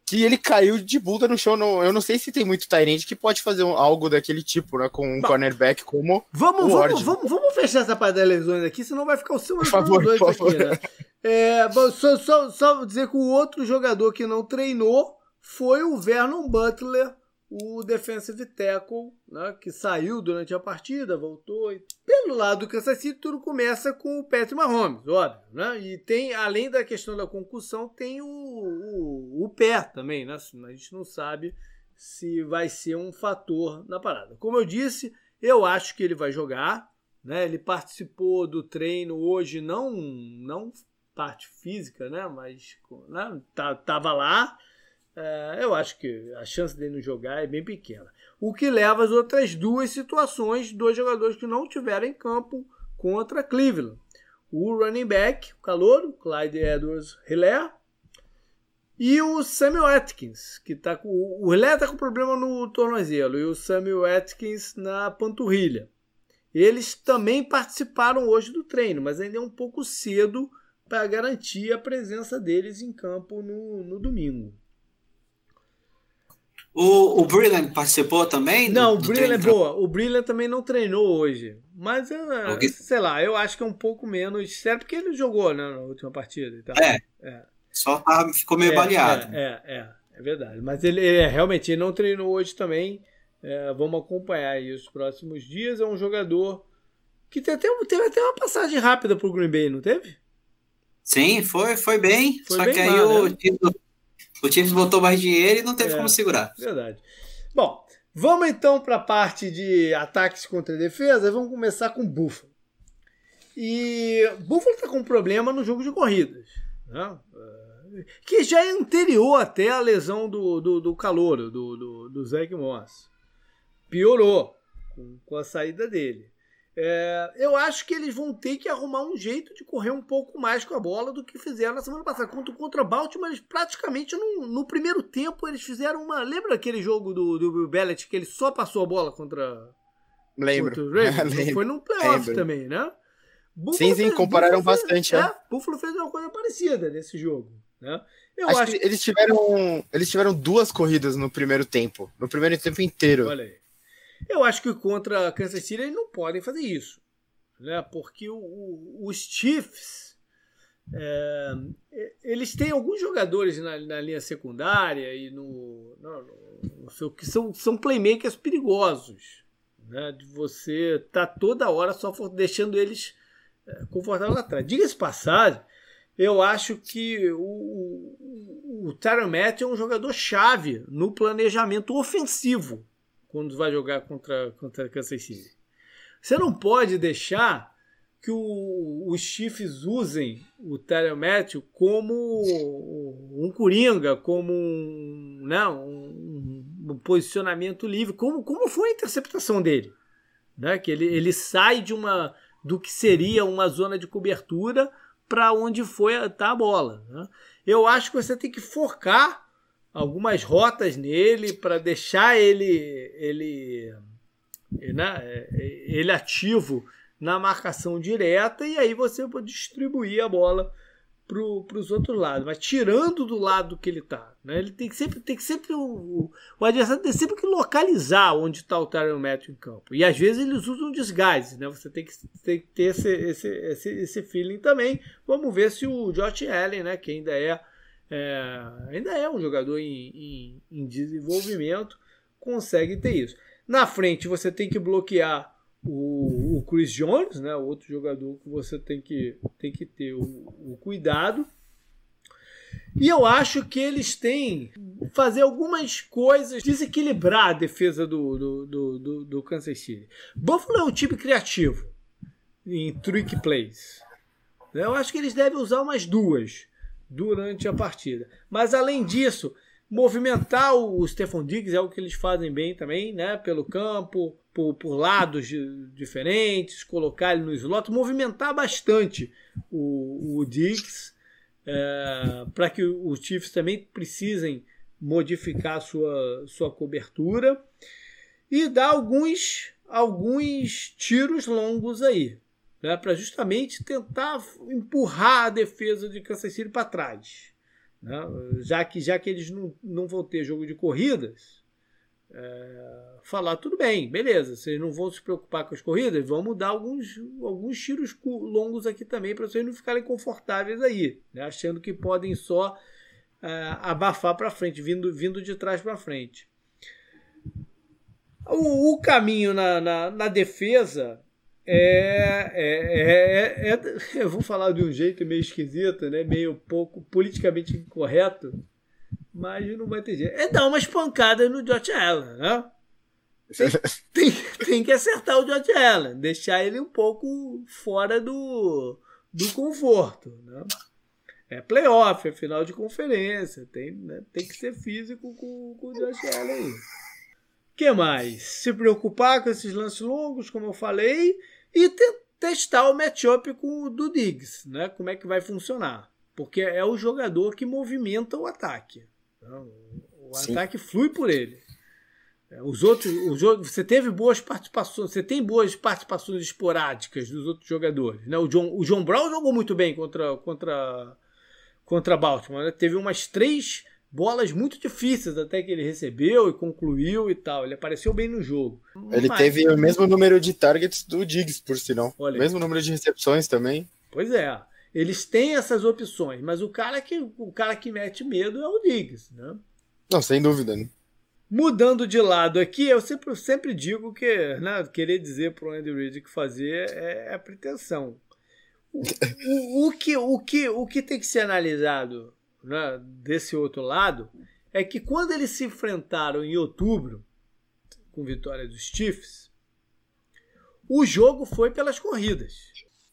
Que ele caiu de bunda no chão. No, eu não sei se tem muito Tyrande que pode fazer um, algo daquele tipo, né? Com um Bom, cornerback como. Vamos, vamos, vamos, vamos, fechar essa parte das lesões aqui, senão vai ficar o seu por favor, dois por favor. aqui, né? É, só, só, só dizer que o outro jogador que não treinou foi o Vernon Butler o defensive tackle, né, que saiu durante a partida, voltou. Pelo lado do Kansas City, tudo começa com o Patrick Mahomes, óbvio. Né? E tem, além da questão da concussão, tem o, o, o pé também. Né? A gente não sabe se vai ser um fator na parada. Como eu disse, eu acho que ele vai jogar. Né? Ele participou do treino hoje, não, não parte física, né? mas né? Tá, tava lá é, eu acho que a chance dele não jogar é bem pequena. O que leva às outras duas situações, dois jogadores que não tiveram em campo contra Cleveland. O running back, o calor, Clyde Edwards Hilaire, e o Samuel Atkins, que tá com. O Hilaire tá com problema no tornozelo e o Samuel Atkins na panturrilha. Eles também participaram hoje do treino, mas ainda é um pouco cedo para garantir a presença deles em campo no, no domingo. O, o Brilliant participou também? Não, do, o Brilliant é boa. O Brilliant também não treinou hoje. Mas, é, okay. sei lá, eu acho que é um pouco menos sério, porque ele jogou né, na última partida. É. é. Só tá, ficou meio é, baleado. É, é, é, é, verdade. Mas ele, ele realmente ele não treinou hoje também. É, vamos acompanhar aí os próximos dias. É um jogador que teve até, teve até uma passagem rápida pro Green Bay, não teve? Sim, foi, foi bem. Foi só bem que aí mal, o, né? O Chiefs botou mais dinheiro e não teve é, como segurar. Verdade. Bom, vamos então para a parte de ataques contra defesa. Vamos começar com Buffalo. E Buffalo está com um problema no jogo de corridas. Né? É, que já é anterior até a lesão do, do, do calor, do, do, do Zach Moss. Piorou com, com a saída dele. É, eu acho que eles vão ter que arrumar um jeito de correr um pouco mais com a bola do que fizeram na semana passada. Contra, contra Baltimore, eles praticamente no, no primeiro tempo eles fizeram uma. Lembra aquele jogo do, do Bellet que ele só passou a bola contra. Lembro. Contra o Ravens? [laughs] Foi num playoff Lembro. também, né? Buffalo sim, sim, fez, compararam bastante. Fez, é, é. Buffalo fez uma coisa parecida nesse jogo. Né? Eu acho, acho que eles tiveram, eles tiveram duas corridas no primeiro tempo. No primeiro tempo inteiro. Olha aí. Eu acho que contra Kansas City eles não podem fazer isso, né? Porque o, o, os Chiefs é, eles têm alguns jogadores na, na linha secundária e no, no, no, no, que são, são playmakers perigosos, né? De você tá toda hora só deixando eles é, confortáveis lá atrás. Diga-se passagem, eu acho que o, o, o Tyron é um jogador chave no planejamento ofensivo quando vai jogar contra, contra Kansas City. Você não pode deixar que o, os Chiefs usem o Matthew como um coringa, como um, né, um, um, posicionamento livre, como, como foi a interceptação dele. Né? Que ele, ele sai de uma do que seria uma zona de cobertura para onde foi a, tá a bola. Né? Eu acho que você tem que focar algumas rotas nele para deixar ele ele né, ele ativo na marcação direta e aí você pode distribuir a bola para os outros lados, mas tirando do lado que ele está. Né? Ele tem que sempre, tem que sempre o, o adversário tem sempre que localizar onde está o Tyron Matthew em campo. E às vezes eles usam desgaste, né? Você tem que, tem que ter esse, esse, esse, esse feeling também. Vamos ver se o Josh Allen, né, que ainda é é, ainda é um jogador em, em, em, desenvolvimento, consegue ter isso. Na frente você tem que bloquear o, o Chris Jones, né, outro jogador que você tem que, tem que ter o, o cuidado. E eu acho que eles têm fazer algumas coisas, desequilibrar a defesa do, do, do, do, do Kansas City. Buffalo é um time criativo em trick plays. Eu acho que eles devem usar umas duas durante a partida. Mas além disso, movimentar o Stefan Diggs é o que eles fazem bem também, né? Pelo campo, por, por lados diferentes, colocar ele no slot, movimentar bastante o, o Diggs é, para que os Chiefs também precisem modificar sua, sua cobertura e dar alguns alguns tiros longos aí né, para justamente tentar empurrar a defesa de Kansas City para trás. Né, já, que, já que eles não, não vão ter jogo de corridas, é, falar tudo bem, beleza, vocês não vão se preocupar com as corridas, vamos dar alguns, alguns tiros longos aqui também para vocês não ficarem confortáveis aí, né, achando que podem só é, abafar para frente, vindo, vindo de trás para frente. O, o caminho na, na, na defesa é, é, é, é, eu vou falar de um jeito meio esquisito, né? meio pouco politicamente incorreto, mas não vai ter jeito. É dar umas pancadas no Josh Allen, né? Tem, [laughs] tem, tem, que acertar o Josh Allen, deixar ele um pouco fora do, do conforto. Né? É playoff, é final de conferência. Tem, né, tem que ser físico com, com o Josh Allen aí. que mais? Se preocupar com esses lances longos, como eu falei, e te, testar o matchup com o do Diggs, né? Como é que vai funcionar. Porque é o jogador que movimenta o ataque. Então, o Sim. ataque flui por ele. É, os outros, os, você teve boas participações, você tem boas participações esporádicas dos outros jogadores. Né? O, John, o John Brown jogou muito bem contra, contra, contra Baltimore. Né? Teve umas três bolas muito difíceis até que ele recebeu e concluiu e tal. Ele apareceu bem no jogo. Ele Mas, teve o mesmo número de targets do Diggs, por sinal. Olha, mesmo número de recepções também. Pois é. Eles têm essas opções, mas o cara que o cara que mete medo é o Diggs, né? Não, sem dúvida, né? Mudando de lado aqui, eu sempre, sempre digo que né, querer dizer para o Andy Reid que fazer é, é pretensão. O, o, o, que, o, que, o que tem que ser analisado né, desse outro lado é que quando eles se enfrentaram em outubro, com vitória dos Chiefs, o jogo foi pelas corridas.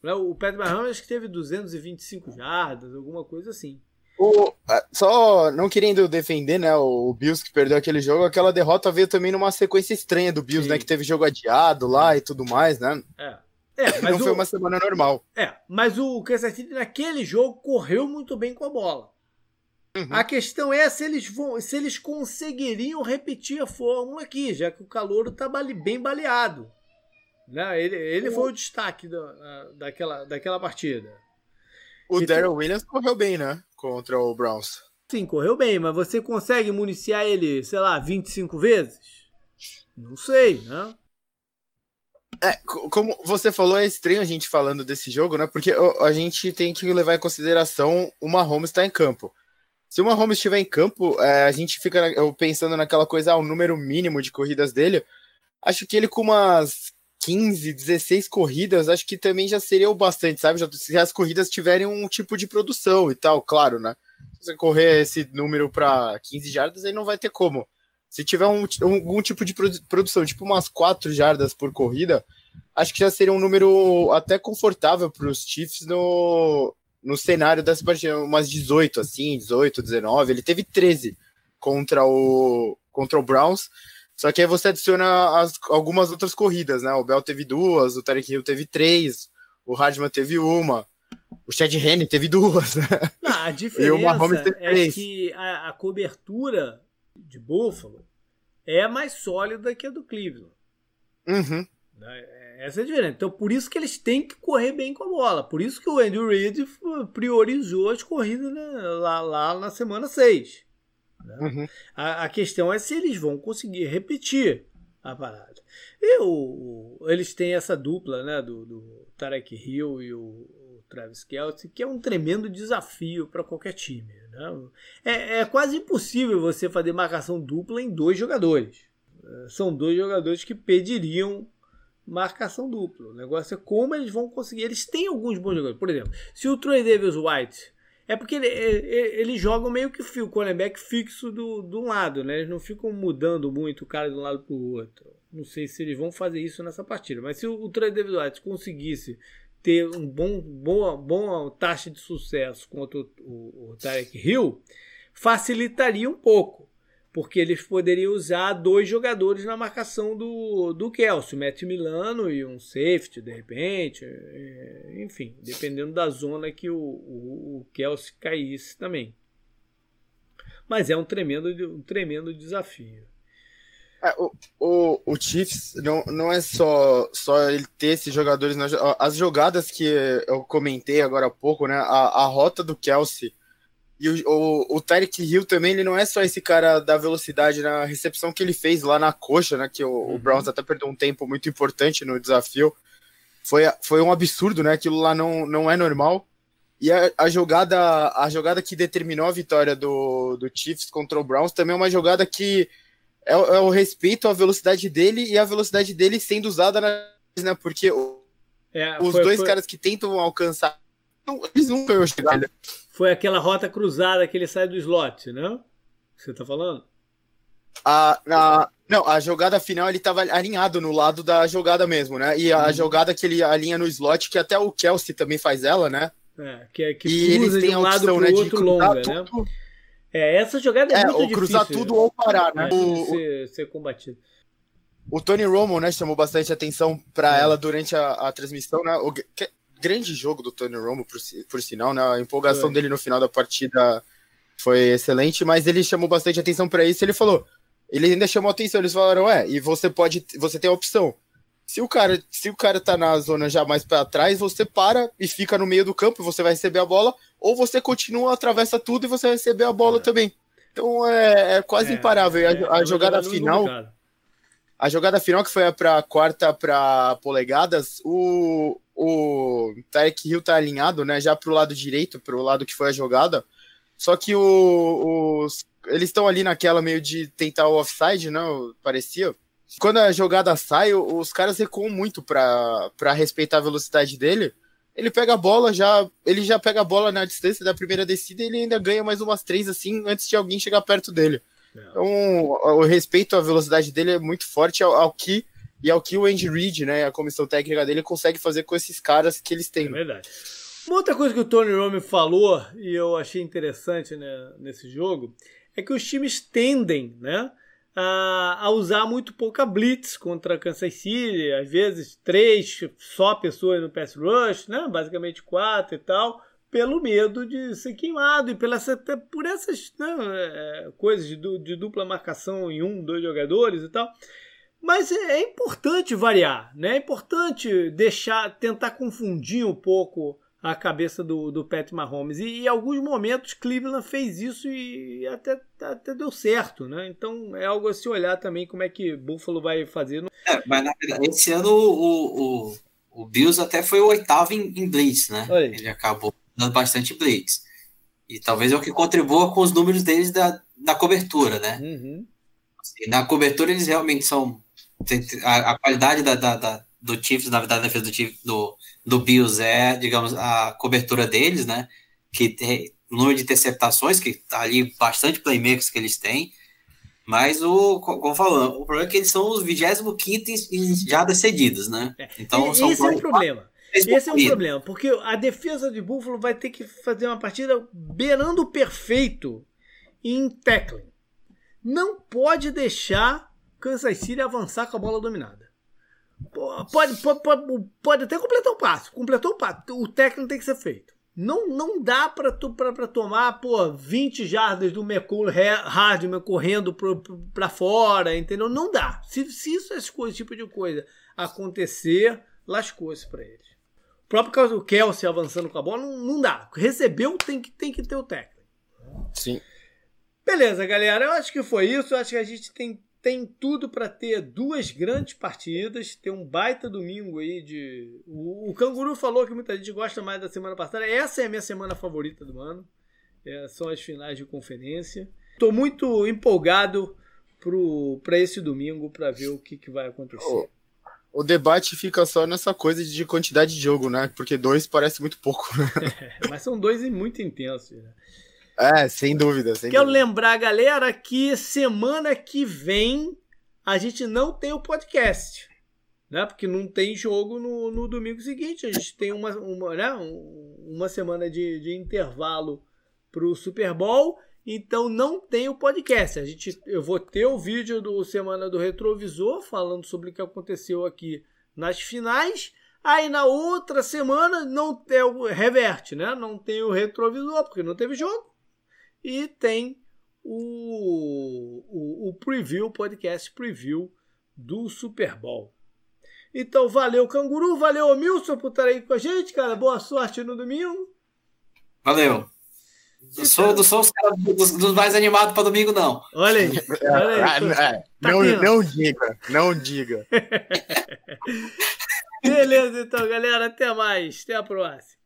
Né? O Pat Mahomes que teve 225 jardas, alguma coisa assim. O, só não querendo defender, né, o Bills que perdeu aquele jogo, aquela derrota veio também numa sequência estranha do Bills, né, Sim. né, que teve jogo adiado lá e tudo mais, né? É. É, mas não o, foi uma semana normal. É, mas o Kansas City naquele jogo correu muito bem com a bola. Uhum. A questão é se eles vão, se eles conseguiriam repetir a fórmula aqui, já que o calor está bem baleado. Né? Ele, ele foi o destaque da, daquela, daquela partida. O então, Daryl Williams correu bem, né? Contra o Browns. Sim, correu bem, mas você consegue municiar ele, sei lá, 25 vezes? Não sei, né? É, como você falou, é estranho a gente falando desse jogo, né? Porque a gente tem que levar em consideração o Mahomes estar tá em campo. Se o Mahomes estiver em campo, é, a gente fica pensando naquela coisa, ah, o número mínimo de corridas dele. Acho que ele com umas 15, 16 corridas, acho que também já seria o bastante, sabe? Se as corridas tiverem um tipo de produção e tal, claro, né? Se você correr esse número para 15 jardas, aí não vai ter como. Se tiver um, algum tipo de produção, tipo umas 4 jardas por corrida, acho que já seria um número até confortável para os Chiefs no, no cenário dessa partida, umas 18, assim, 18, 19. Ele teve 13 contra o, contra o Browns. Só que aí você adiciona as, algumas outras corridas, né? O Bell teve duas, o Tarek Hill teve três, o Radman teve uma, o Chad Henne teve duas, né? Não, a [laughs] diferença é que a, a, cobertura de Buffalo é mais sólida que a do Cleveland. Uhum. Né? Essa é a diferença. Então, por isso que eles têm que correr bem com a bola. Por isso que o Andy Reid priorizou as corridas né, lá, lá na semana 6. Né? Uhum. A, a, questão é se eles vão conseguir repetir a parada. E o, eles têm essa dupla né, do, do Tarek Hill e o, o Travis Kelce, que é um tremendo desafio para qualquer time. Né? É, é quase impossível você fazer marcação dupla em dois jogadores. É, são dois jogadores que pediriam marcação dupla. O negócio é como eles vão conseguir. Eles têm alguns bons jogadores. Por exemplo, se o Troy Davis White é porque ele, ele, eles jogam meio que o cornerback fixo do, do lado, né? Eles não ficam mudando muito o cara de um lado para o outro. Não sei se eles vão fazer isso nessa partida. Mas se o, o Trey David White conseguisse ter um bom, boa, boa taxa de sucesso contra o, o, o Tarek Hill, facilitaria um pouco porque eles poderiam usar dois jogadores na marcação do, do Kelsey, Matt Milano e um safety, de repente, é, enfim, dependendo da zona que o, o, o Kelsey caísse também. Mas é um tremendo, um tremendo desafio. É, o, o, o Chiefs não, não é só, só ele ter esses jogadores. As jogadas que eu comentei agora há pouco, né? A, a rota do Kelsey e o, o, o Tyreek Hill também, ele não é só esse cara da velocidade na recepção que ele fez lá na coxa, né? Que o, uhum. o Browns até perdeu um tempo muito importante no desafio. Foi, foi um absurdo, né? Aquilo lá não, não é normal. E a, a, jogada a jogada que determinou a vitória do, do Chiefs contra o Browns também é uma jogada que é, é o respeito à velocidade dele e a velocidade dele sendo usada na, né? Porque é, os foi, dois foi... caras que tentam alcançar eles nunca iam chegar. Foi aquela rota cruzada que ele sai do slot, né? Você tá falando? A, a, não, a jogada final ele tava alinhado no lado da jogada mesmo, né? E a hum. jogada que ele alinha no slot, que até o Kelsey também faz ela, né? É, que, é, que e eles têm de um a opção, né, outro de longa, né? tudo. né? É, essa jogada é, é muito ou difícil. cruzar tudo ou parar, né? O, ser, ser combatido. O Tony Romo, né, chamou bastante atenção para é. ela durante a, a transmissão, né? O que, grande jogo do Tony Romo, por, por sinal, né? A empolgação dele no final da partida foi excelente, mas ele chamou bastante atenção para isso. Ele falou, ele ainda chamou atenção. Eles falaram, é, e você pode, você tem a opção. Se o cara, se o cara tá na zona já mais para trás, você para e fica no meio do campo e você vai receber a bola, ou você continua, atravessa tudo e você vai receber a bola é. também. Então é, é quase é, imparável. a, é, a jogada final, a jogada final que foi para quarta para polegadas, o o Tarek Hill tá alinhado, né, já pro lado direito, pro lado que foi a jogada. Só que o, os, eles estão ali naquela meio de tentar o offside, né, parecia. Quando a jogada sai, os caras recuam muito para respeitar a velocidade dele. Ele pega a bola, já ele já pega a bola na distância da primeira descida e ele ainda ganha mais umas três assim antes de alguém chegar perto dele. É. Então, o respeito à velocidade dele é muito forte ao, ao que e ao que o Andy Reid, né, a comissão técnica dele, consegue fazer com esses caras que eles têm. É verdade. Uma outra coisa que o Tony Romo falou, e eu achei interessante né, nesse jogo, é que os times tendem né, a, a, usar muito pouca blitz contra Kansas City, às vezes três só pessoas no pass rush, né, basicamente quatro e tal, pelo medo de ser queimado e pela, por essas né, é, coisas de, de dupla marcação em um, dois jogadores e tal. Mas é, é importante variar, né? É importante deixar, tentar confundir um pouco a cabeça do, do Pat Mahomes. E em alguns momentos Cleveland fez isso e até, até deu certo, né? Então é algo a se olhar também como é que Buffalo vai fazer. É, mas na verdade, esse ano o, o, o Bills até foi o oitavo em, em Blitz, né? Oi. Ele acabou dando bastante Blitz. E talvez é o que contribua com os números deles da, da cobertura, né? Uhum. Assim, na cobertura eles realmente são a, a qualidade da, da, da, do Chiefs, na verdade, a defesa do, Chiefs, do, do Bills é, digamos, a cobertura deles, né? Que tem o número de interceptações, que tá ali bastante playmakers que eles têm. Mas o, como falando, o problema é que eles são os 25 em jardas cedidas, né? É. Então, e, são esse é o problema. Esse é o problema, porque a defesa de Buffalo vai ter que fazer uma partida beirando o perfeito em tackling. Não pode deixar Kansas City avançar com a bola dominada. Pode, pode, pode, pode até completar o passo. Completou o passo. O técnico tem que ser feito. Não, não dá para tomar pô, 20 jardas do McCool Hardman correndo para fora, entendeu? Não dá. Se, se isso, esse tipo de coisa acontecer, lascou-se para eles. O próprio caso do Kelsey avançando com a bola, não, não dá. Recebeu, tem que, tem que ter o técnico. Sim. Beleza, galera. Eu acho que foi isso. Eu acho que a gente tem tem tudo para ter duas grandes partidas, ter um baita domingo aí de. O, o, Canguru falou que muita gente gosta mais da semana passada. Essa é a minha semana favorita do ano. É, são as finais de conferência. Estou muito empolgado para esse domingo para ver o que, que vai acontecer. O, o, debate fica só nessa coisa de quantidade de jogo, né? Porque dois parece muito pouco. Né? [laughs] É, mas são dois muito intensos. Né? É, sem dúvida. Sem Quero dúvida. lembrar, galera, que semana que vem a gente não tem o podcast. Né? Porque não tem jogo no, no domingo seguinte. A gente tem uma, uma, né? uma semana de, de intervalo para o Super Bowl. Então não tem o podcast. A gente, eu vou ter o vídeo do Semana do Retrovisor falando sobre o que aconteceu aqui nas finais. Aí na outra semana não tem o reverte, né? Não tem o retrovisor porque não teve jogo. E tem o, o, o preview, podcast preview do Super Bowl. Então, valeu, Canguru, valeu, Milson, por estar aí com a gente, cara. Boa sorte no domingo. Valeu. Não sou, não sou dos, dos mais animados para domingo, não. Olha aí. Olha aí é, tá não, não diga, não diga. [laughs] Beleza, então, galera. Até mais. Até a próxima.